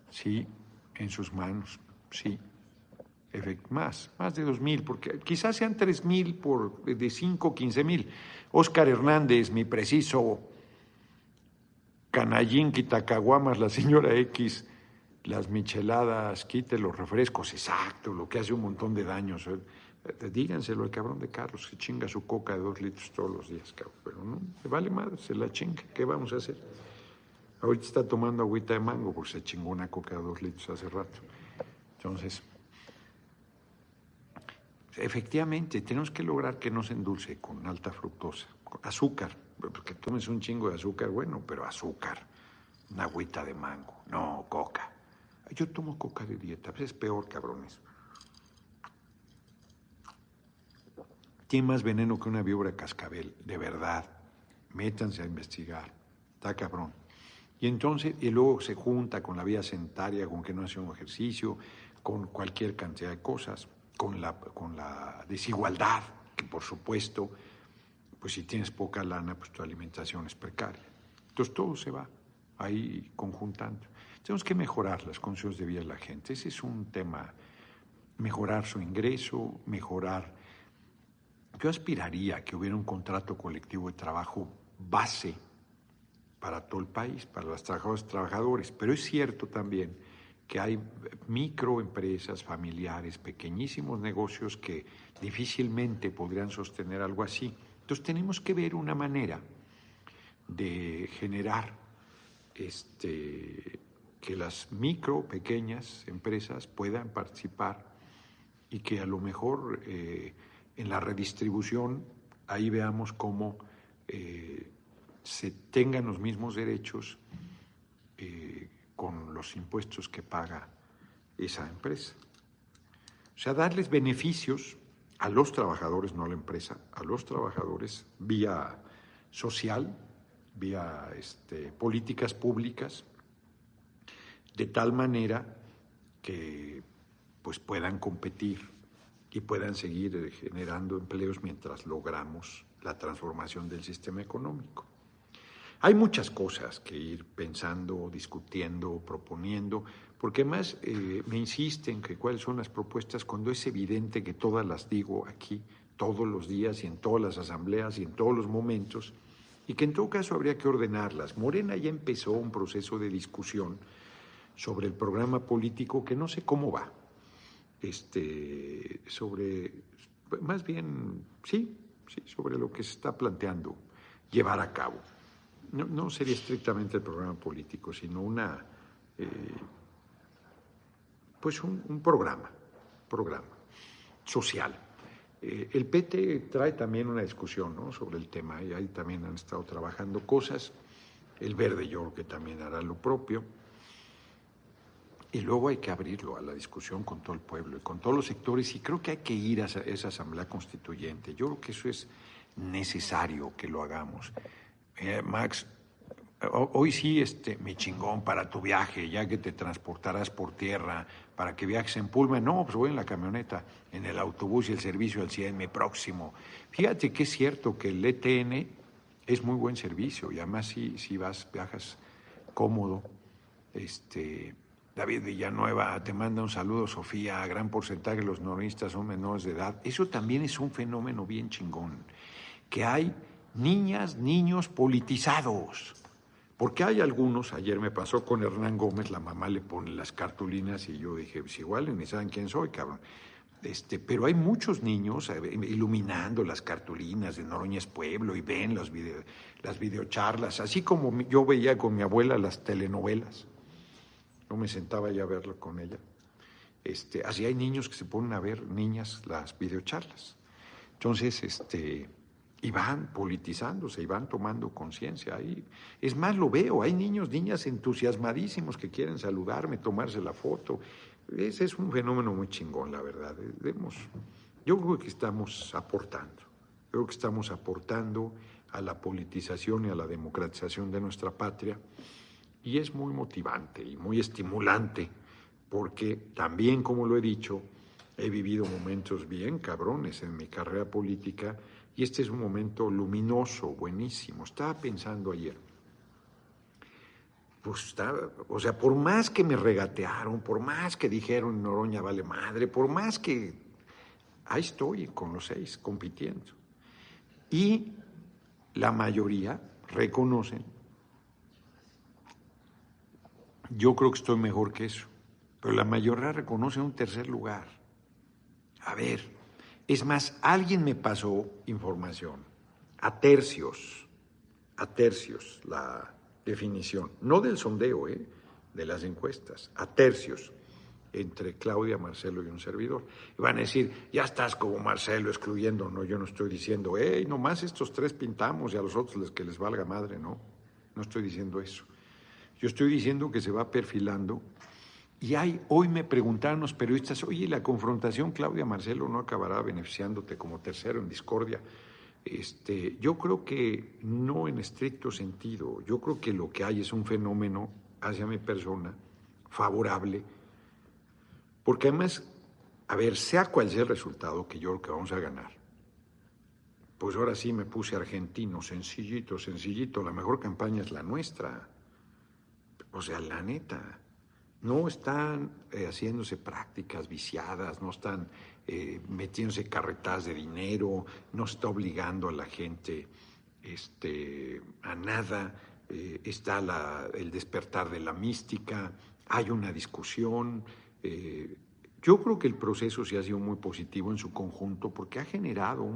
sí, en sus manos, sí. Más, más de dos mil, porque quizás sean tres mil por de cinco, quince mil. Oscar Hernández, mi preciso canallín, quitacaguamas, la señora X, las micheladas, quite los refrescos, exacto, lo que hace un montón de daños. Eh, díganselo al cabrón de Carlos, que chinga su coca de dos litros todos los días, cabrón. Pero no, le vale madre, se la chinga. ¿Qué vamos a hacer? Ahorita está tomando agüita de mango porque se chingó una coca de dos litros hace rato. Entonces, efectivamente, tenemos que lograr que no se endulce con alta fructosa. Azúcar, porque tomes un chingo de azúcar, bueno, pero azúcar. Una agüita de mango, no coca. Yo tomo coca de dieta, pues es peor, cabrones. Tiene más veneno que una víbora cascabel, de verdad. Métanse a investigar. Está cabrón. Y entonces, y luego se junta con la vía sentaria, con que no hace un ejercicio, con cualquier cantidad de cosas, con la, con la desigualdad, que por supuesto, pues si tienes poca lana, pues tu alimentación es precaria. Entonces todo se va ahí conjuntando. Tenemos que mejorar las condiciones de vida de la gente. Ese es un tema, mejorar su ingreso, mejorar yo aspiraría a que hubiera un contrato colectivo de trabajo base para todo el país, para los trabajadores trabajadores, pero es cierto también que hay microempresas familiares, pequeñísimos negocios que difícilmente podrían sostener algo así. Entonces tenemos que ver una manera de generar este, que las micro, pequeñas empresas puedan participar y que a lo mejor eh, en la redistribución, ahí veamos cómo eh, se tengan los mismos derechos eh, con los impuestos que paga esa empresa. O sea, darles beneficios a los trabajadores, no a la empresa, a los trabajadores vía social, vía este, políticas públicas, de tal manera que pues puedan competir y puedan seguir eh, generando empleos mientras logramos la transformación del sistema económico. Hay muchas cosas que ir pensando, discutiendo, proponiendo, porque más eh, me insisten que cuáles son las propuestas cuando es evidente que todas las digo aquí todos los días y en todas las asambleas y en todos los momentos, y que en todo caso habría que ordenarlas. Morena ya empezó un proceso de discusión sobre el programa político que no sé cómo va, este, sobre, más bien, sí, sí, sobre lo que se está planteando llevar a cabo. No, sería estrictamente el programa político, sino una, eh, pues un, programa, programa social. Eh, el PT trae también una discusión ¿no? sobre el tema y ahí también han estado trabajando cosas. El Verde yo creo que también hará lo propio. Y luego hay que abrirlo a la discusión con todo el pueblo y con todos los sectores y creo que hay que ir a esa, asamblea constituyente. Yo creo que eso es necesario que lo hagamos. Eh, Max, hoy sí, este, mi chingón para tu viaje, ya que te transportarás por tierra, para que viajes en Pullman. No, pues voy en la camioneta, en el autobús y el servicio al 100, mi próximo. Fíjate que es cierto que el ETN es muy buen servicio y además si, si vas, viajas cómodo, este David Villanueva, te manda un saludo, Sofía. Gran porcentaje de los noroñistas son menores de edad. Eso también es un fenómeno bien chingón. Que hay niñas, niños politizados. Porque hay algunos, ayer me pasó con Hernán Gómez, la mamá le pone las cartulinas y yo dije, pues igual ni saben quién soy, cabrón. Este, pero hay muchos niños eh, iluminando las cartulinas de Noroña Pueblo y ven los las videocharlas, así como yo veía con mi abuela las telenovelas. No me sentaba ya a verlo con ella. Este, así hay niños que se ponen a ver, niñas, las videocharlas. Entonces, este, y van politizándose y van tomando conciencia. Es más, lo veo, hay niños, niñas entusiasmadísimos que quieren saludarme, tomarse la foto. Ese es un fenómeno muy chingón, la verdad. yo creo que estamos aportando, creo que estamos aportando a la politización y a la democratización de nuestra patria. Y es muy motivante y muy estimulante, porque también, como lo he dicho, he vivido momentos bien cabrones en mi carrera política y este es un momento luminoso, buenísimo. Estaba pensando ayer, pues está, o sea, por más que me regatearon, por más que dijeron Noroña vale madre, por más que ahí estoy con los seis compitiendo. Y la mayoría reconocen yo creo que estoy mejor que eso. Pero la mayoría reconoce un tercer lugar. A ver, es más, alguien me pasó información, a tercios, a tercios la definición, no del sondeo, ¿eh? de las encuestas, a tercios entre Claudia, Marcelo y un servidor. Y van a decir, ya estás como Marcelo excluyendo, no, yo no estoy diciendo, hey, nomás estos tres pintamos y a los otros les que les valga madre, no, no estoy diciendo eso. Yo estoy diciendo que se va perfilando. Y hay, hoy me preguntaron los periodistas, oye, la confrontación Claudia Marcelo no acabará beneficiándote como tercero en discordia. Este, yo creo que no en estricto sentido. Yo creo que lo que hay es un fenómeno hacia mi persona favorable, porque además, a ver, sea cual sea el resultado, que yo creo que vamos a ganar, pues ahora sí me puse argentino, sencillito, sencillito, la mejor campaña es la nuestra. O sea, la neta, no están eh, haciéndose prácticas viciadas, no están eh, metiéndose carretas de dinero, no está obligando a la gente este, a nada, eh, está el despertar de la mística, hay una discusión. yo creo que el proceso sí ha sido muy positivo en su conjunto porque ha generado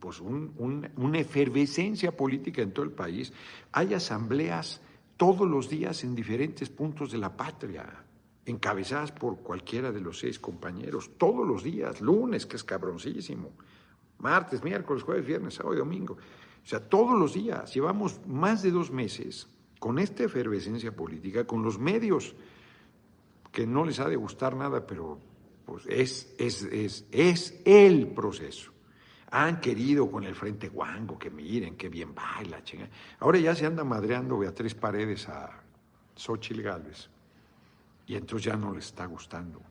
pues una efervescencia política en todo el país. Hay asambleas todos los días en diferentes puntos de la patria, encabezadas por cualquiera de los seis compañeros, todos los días, lunes, que es cabroncísimo, martes, miércoles, jueves, viernes, sábado y domingo. O sea, todos los días, llevamos más de dos meses con esta efervescencia política, con los medios que no les ha de gustar nada, pero pues es, es, es, es el proceso han querido con el Frente Guango, que miren, qué bien baila, chinga. Ahora ya se anda madreando Beatriz Paredes a Xochitl Gálvez. Y entonces ya no les está gustando.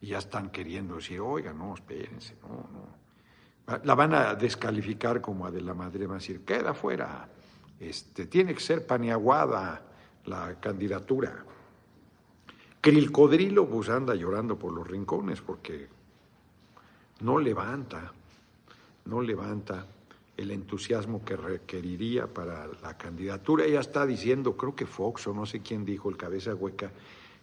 Y ya están queriendo decir, oiga, no, espérense, no, no. La van a descalificar como a de la madre, van a decir, queda fuera. Este, tiene que ser paniaguada la candidatura. Crilcodrilo pues anda llorando por los rincones porque no levanta, no levanta el entusiasmo que requeriría para la candidatura. Ella está diciendo, creo que Fox o no sé quién dijo, el cabeza hueca,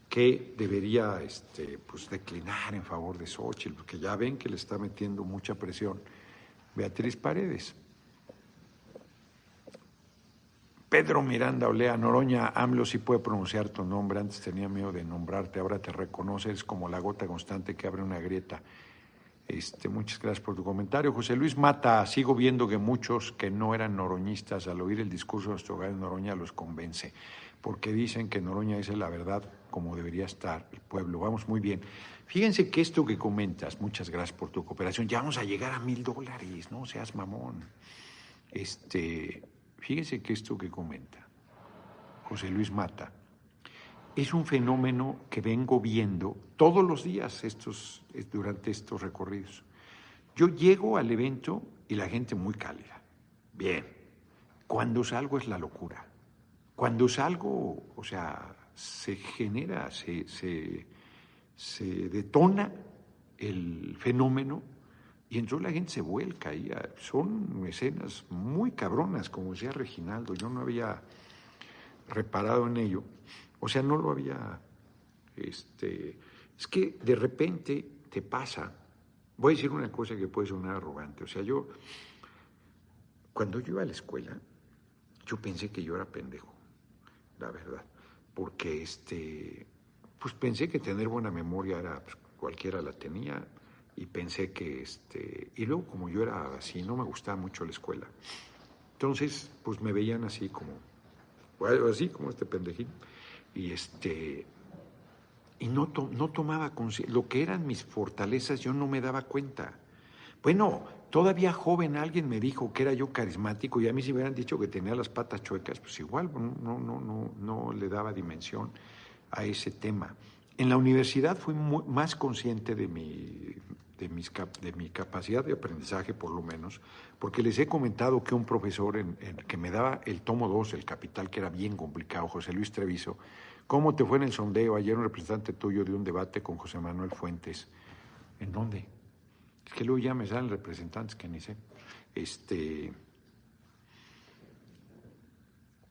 que debería este, pues, declinar en favor de Xochitl, porque ya ven que le está metiendo mucha presión Beatriz Paredes. Pedro Miranda Olea, Noroña, AMLO sí puede pronunciar tu nombre, antes tenía miedo de nombrarte, ahora te reconoces como la gota constante que abre una grieta. Este, muchas gracias por tu comentario. José Luis Mata, sigo viendo que muchos que no eran noroñistas al oír el discurso de nuestro hogar Noroña los convence, porque dicen que Noroña dice la verdad como debería estar el pueblo. Vamos muy bien. Fíjense que esto que comentas, muchas gracias por tu cooperación, ya vamos a llegar a mil dólares, no seas mamón. Este, fíjense que esto que comenta José Luis Mata es un fenómeno que vengo viendo todos los días estos, durante estos recorridos. Yo llego al evento y la gente muy cálida. Bien. Cuando salgo es la locura. Cuando salgo, o sea, se genera, se, se, se detona el fenómeno y entonces la gente se vuelca y son escenas muy cabronas, como decía Reginaldo. Yo no había reparado en ello. O sea, no lo había. Este, es que de repente te pasa. Voy a decir una cosa que puede sonar arrogante. O sea, yo, cuando yo iba a la escuela, yo pensé que yo era pendejo, la verdad. Porque este, pues pensé que tener buena memoria era, pues, cualquiera la tenía, y pensé que, este, y luego como yo era así, no me gustaba mucho la escuela. Entonces, pues me veían así como, así como este pendejín y este y no, no tomaba lo que eran mis fortalezas yo no me daba cuenta. Bueno todavía joven alguien me dijo que era yo carismático y a mí si me hubieran dicho que tenía las patas chuecas pues igual no no no no le daba dimensión a ese tema. En la universidad fui más consciente de mi de, mis, de mi capacidad de aprendizaje, por lo menos, porque les he comentado que un profesor que me daba el tomo 2, el capital, que era bien complicado, José Luis Treviso, ¿cómo te fue en el sondeo? Ayer un representante tuyo de un debate con José Manuel Fuentes. ¿En dónde? Es que luego ya me salen representantes que ni sé. Este,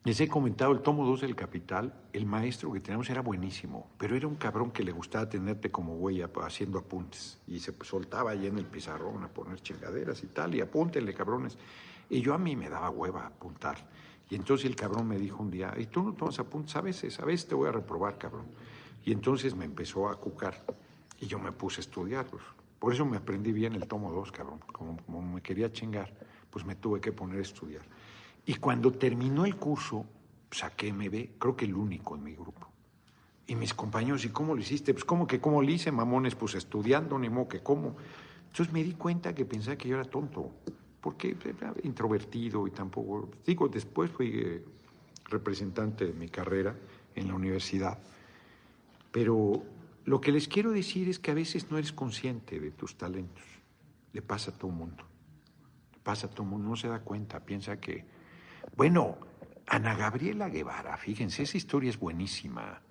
les he comentado el tomo 2 del Capital, el maestro que teníamos era buenísimo, pero era un cabrón que le gustaba tenerte como huella haciendo apuntes y se soltaba ahí en el pizarrón a poner chingaderas y tal, y apúntenle cabrones. Y yo a mí me daba hueva apuntar. Y entonces el cabrón me dijo un día, ¿y tú no tomas apuntes a veces? A veces te voy a reprobar, cabrón. Y entonces me empezó a cucar y yo me puse a estudiar. Pues. Por eso me aprendí bien el tomo 2, cabrón. Como me quería chingar, pues me tuve que poner a estudiar. Y cuando terminó el curso, saqué MB, creo que el único en mi grupo. Y mis compañeros, ¿y cómo lo hiciste? Pues, ¿cómo que cómo lo hice, mamones? Pues estudiando, ni modo cómo. Entonces me di cuenta que pensaba que yo era tonto, porque era introvertido y tampoco. Digo, después fui eh, representante de mi carrera en la universidad. Pero lo que les quiero decir es que a veces no eres consciente de tus talentos. Le pasa a todo mundo. Le pasa a todo mundo, no se da cuenta, piensa que bueno, Ana Gabriela Guevara, fíjense, esa historia es buenísima.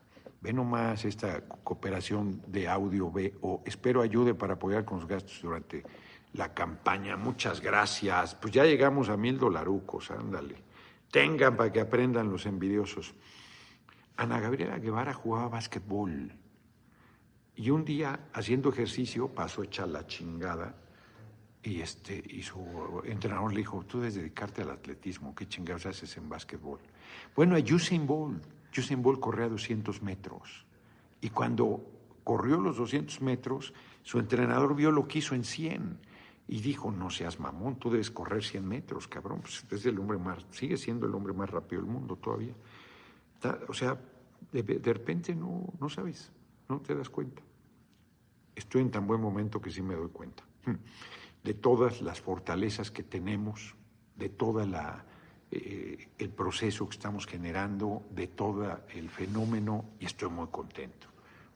Ve nomás esta cooperación de audio, o espero ayude para apoyar con los gastos durante la campaña. Muchas gracias. Pues ya llegamos a mil dolarucos, ándale. Tengan para que aprendan los envidiosos. Ana Gabriela Guevara jugaba básquetbol. Y un día, haciendo ejercicio, pasó hecha la chingada y, este, su entrenador le dijo, tú debes dedicarte al atletismo, ¿qué chingados haces en básquetbol? Bueno, a Usain Bolt, Usain Bolt corría 200 metros. Y cuando corrió los 200 metros, su entrenador vio lo que hizo en 100 y dijo, no seas mamón, tú debes correr 100 metros, cabrón. Pues es el hombre más, sigue siendo el hombre más rápido del mundo todavía. O sea, de, de repente no, no sabes, no te das cuenta. Estoy en tan buen momento que sí me doy cuenta de todas las fortalezas que tenemos, de todo eh, el proceso que estamos generando, de todo el fenómeno, y estoy muy contento.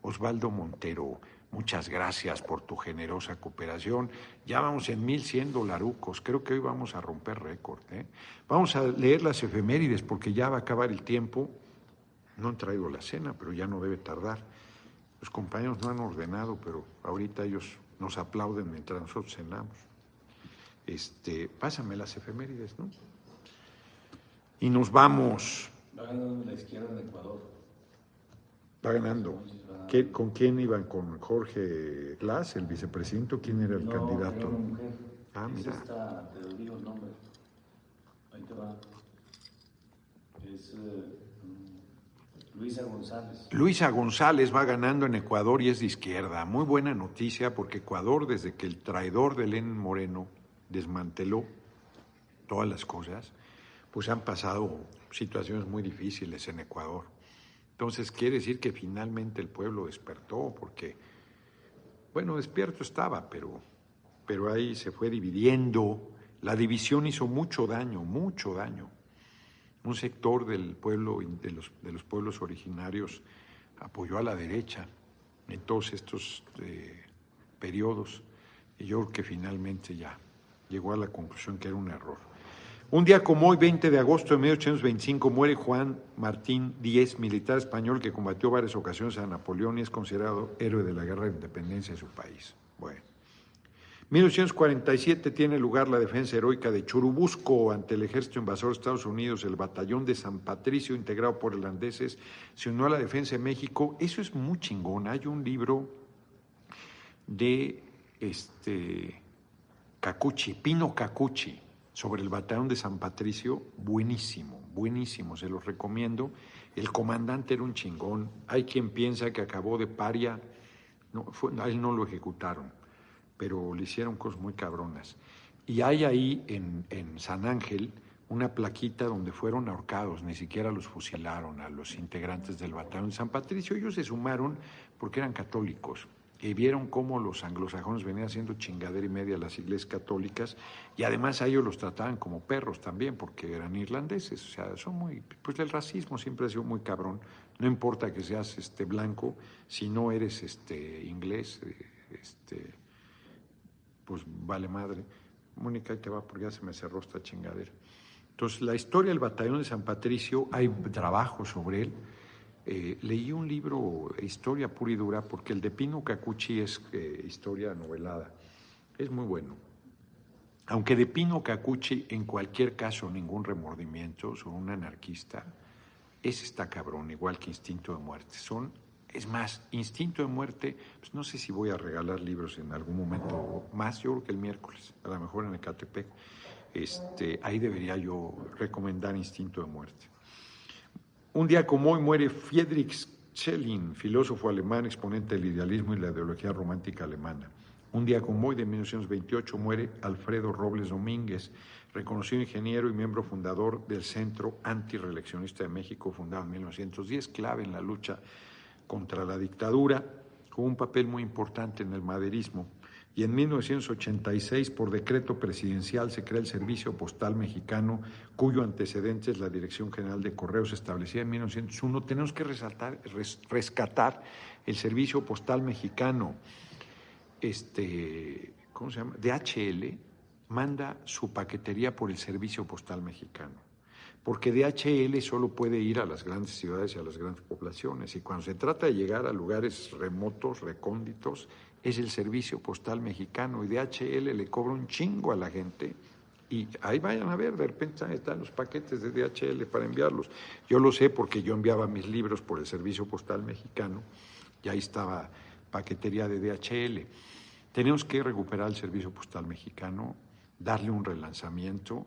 Osvaldo Montero, muchas gracias por tu generosa cooperación. Ya vamos en 1100 dolarucos. Creo que hoy vamos a romper récord. ¿eh? Vamos a leer las efemérides porque ya va a acabar el tiempo. No han traído la cena, pero ya no debe tardar. Los compañeros no han ordenado, pero ahorita ellos nos aplauden mientras nosotros cenamos. Este, pásame las efemérides, ¿no? Y nos vamos. Va ganando la izquierda en Ecuador. Va ganando. ¿Qué- ¿Con quién iban? ¿Con Jorge Glass, el vicepresidente? ¿Quién era el No, candidato? era una mujer. Ah, Es mira. esta, te digo el nombre. Ahí te va. Es eh, mm, Luisa González. Luisa González va ganando en Ecuador y es de izquierda. Muy buena noticia porque Ecuador, desde que el traidor de Lenin Moreno desmanteló todas las cosas, pues han pasado situaciones muy difíciles en Ecuador. Entonces quiere decir que finalmente el pueblo despertó porque, bueno, despierto estaba, pero, pero ahí se fue dividiendo. La división hizo mucho daño, mucho daño un sector del pueblo, de los, de los pueblos originarios, apoyó a la derecha en todos estos eh, periodos. Y yo creo que finalmente ya llegó a la conclusión que era un error. Un día como hoy, 20 de agosto de 1825, muere Juan Martín Díez, militar español que combatió varias ocasiones a Napoleón y es considerado héroe de la guerra de independencia de su país. Bueno. 1847 tiene lugar la defensa heroica de Churubusco ante el ejército invasor de Estados Unidos. El batallón de San Patricio, integrado por irlandeses, se unió a la defensa de México. Eso es muy chingón. Hay un libro de este Cacuchi, Pino Cacuchi, sobre el batallón de San Patricio. Buenísimo, buenísimo, se los recomiendo. El comandante era un chingón. Hay quien piensa que acabó de paria. No, fue, a él no lo ejecutaron pero le hicieron cosas muy cabronas. Y hay ahí en, en, San Ángel una plaquita donde fueron ahorcados, ni siquiera los fusilaron a los integrantes del batallón de San Patricio. Ellos se sumaron porque eran católicos y vieron cómo los anglosajones venían haciendo chingadera y media a las iglesias católicas y además a ellos los trataban como perros también porque eran irlandeses. O sea, son muy. Pues el racismo siempre ha sido muy cabrón. No importa que seas este, blanco, si no eres este, inglés, este pues vale madre. Mónica, ahí te va porque ya se me cerró esta chingadera. Entonces, la historia del batallón de San Patricio, hay trabajo sobre él. Eh, leí un libro, historia pura y dura, porque el de Pino Cacucci es eh, historia novelada. Es muy bueno. Aunque de Pino Cacucci, en cualquier caso, ningún remordimiento, son un anarquista, ese está cabrón, igual que Instinto de Muerte. Son es más, Instinto de Muerte, pues no sé si voy a regalar libros en algún momento más, yo creo que el miércoles, a lo mejor en Ecatepec. Este, ahí debería yo recomendar Instinto de Muerte. Un día como hoy muere Friedrich Schelling, filósofo alemán, exponente del idealismo y la ideología romántica alemana. Un día como hoy de 1928 muere Alfredo Robles Domínguez, reconocido ingeniero y miembro fundador del Centro Antireeleccionista de México, fundado en 1910, clave en la lucha contra la dictadura, jugó un papel muy importante en el maderismo. Y en 1986, por decreto presidencial, se crea el Servicio Postal Mexicano, cuyo antecedente es la Dirección General de Correos establecida en 1901. Tenemos que resaltar, res, rescatar el Servicio Postal Mexicano. Este, ¿Cómo se llama? DHL manda su paquetería por el Servicio Postal Mexicano porque DHL solo puede ir a las grandes ciudades y a las grandes poblaciones. Y cuando se trata de llegar a lugares remotos, recónditos, es el servicio postal mexicano y DHL le cobra un chingo a la gente. Y ahí vayan a ver, de repente están los paquetes de DHL para enviarlos. Yo lo sé porque yo enviaba mis libros por el servicio postal mexicano y ahí estaba paquetería de DHL. Tenemos que recuperar el servicio postal mexicano, darle un relanzamiento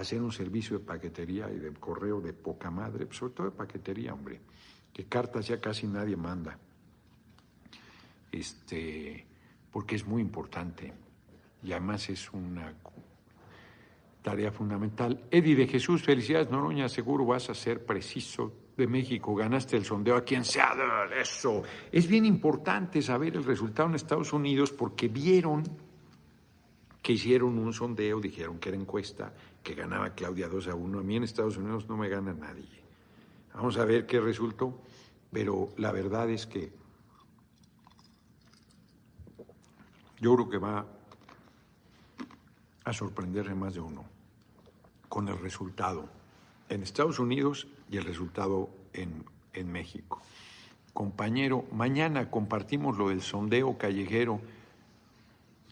hacer un servicio de paquetería y de correo de poca madre, sobre todo de paquetería, hombre, que cartas ya casi nadie manda. Este, porque es muy importante y además es una tarea fundamental. Eddie de Jesús, felicidades Noroña, seguro vas a ser preciso de México, ganaste el sondeo a quien sea, eso. Es bien importante saber el resultado en Estados Unidos porque vieron que hicieron un sondeo, dijeron que era encuesta, que ganaba Claudia 2 a 1. A mí en Estados Unidos no me gana nadie. Vamos a ver qué resultó, pero la verdad es que yo creo que va a sorprenderse más de uno con el resultado en Estados Unidos y el resultado en, en México. Compañero, mañana compartimos lo del sondeo callejero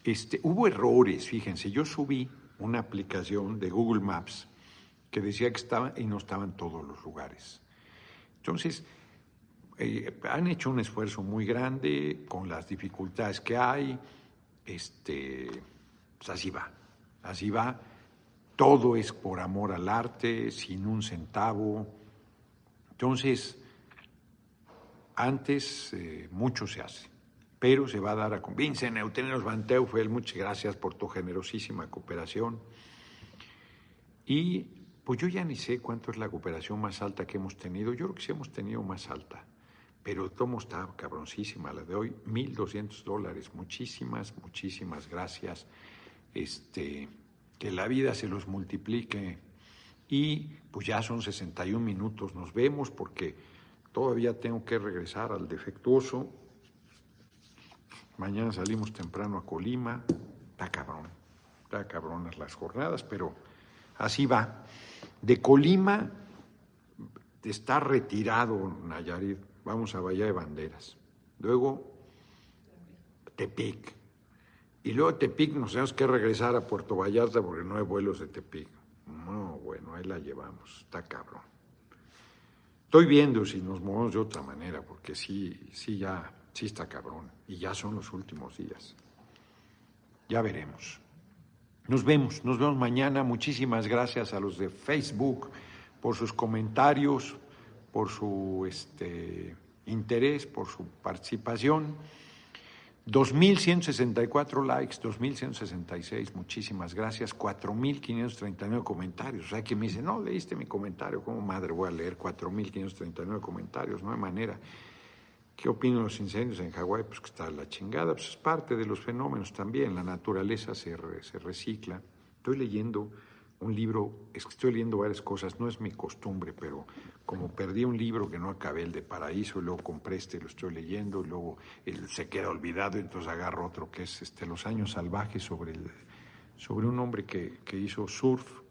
este, hubo errores, fíjense, yo subí una aplicación de Google Maps que decía que estaba y no estaba en todos los lugares. Entonces, eh, han hecho un esfuerzo muy grande con las dificultades que hay. Este, pues así va, así va. Todo es por amor al arte, sin un centavo. Entonces, antes eh, mucho se hace, pero se va a dar a... Vincent Euteneros Banteufel, muchas gracias por tu generosísima cooperación. Y pues yo ya ni sé cuánto es la cooperación más alta que hemos tenido. Yo creo que sí hemos tenido más alta, pero tomo está cabroncísima la de hoy, 1.200 dólares. Muchísimas, muchísimas gracias. Este, que la vida se los multiplique. Y pues ya son 61 minutos, nos vemos porque todavía tengo que regresar al defectuoso. Mañana salimos temprano a Colima. Está cabrón, está cabronas las jornadas, pero así va. De Colima está retirado Nayarit, vamos a Bahía de Banderas. Luego Tepic. Y luego Tepic nos tenemos que regresar a Puerto Vallarta porque no hay vuelos de Tepic. No, bueno, ahí la llevamos, está cabrón. Estoy viendo si nos movemos de otra manera, porque sí, sí, ya, sí está cabrón. Y ya son los últimos días. Ya veremos. Nos vemos, nos vemos mañana. Muchísimas gracias a los de Facebook por sus comentarios, por su este, interés, por su participación. 2.164 likes, 2.166, muchísimas gracias, 4.539 comentarios. O sea, que me dice, no, leíste mi comentario, ¿cómo madre voy a leer 4.539 comentarios? No hay manera. ¿Qué opinan los incendios en Hawái? Pues que está la chingada, pues es parte de los fenómenos también, la naturaleza se, se recicla. Estoy leyendo un libro, es que estoy leyendo varias cosas, no es mi costumbre, pero como perdí un libro que no acabé, el de Paraíso, y luego compré este, lo estoy leyendo, y luego se queda olvidado, entonces agarro otro que es este, Los años salvajes sobre, el, sobre un hombre que, que hizo surf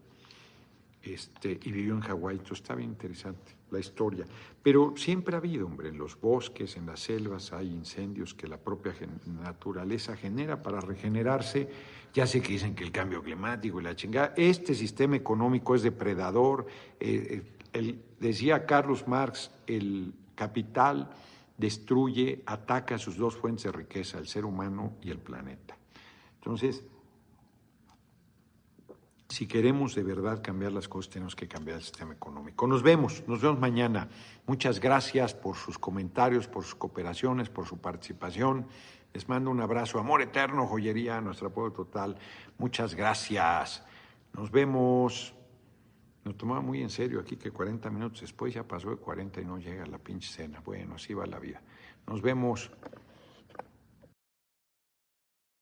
este, y vivió en Hawái, entonces está bien interesante la historia. Pero siempre ha habido, hombre, en los bosques, en las selvas, hay incendios que la propia naturaleza genera para regenerarse. Ya sé que dicen que el cambio climático y la chingada. Este sistema económico es depredador. Eh, el, decía Carlos Marx, el capital destruye, ataca sus dos fuentes de riqueza, el ser humano y el planeta. Entonces, si queremos de verdad cambiar las cosas, tenemos que cambiar el sistema económico. Nos vemos, nos vemos mañana. Muchas gracias por sus comentarios, por sus cooperaciones, por su participación. Les mando un abrazo, amor eterno, joyería, nuestro apoyo total. Muchas gracias. Nos vemos. Nos tomaba muy en serio aquí que 40 minutos después ya pasó de 40 y no llega la pinche cena. Bueno, así va la vida. Nos vemos.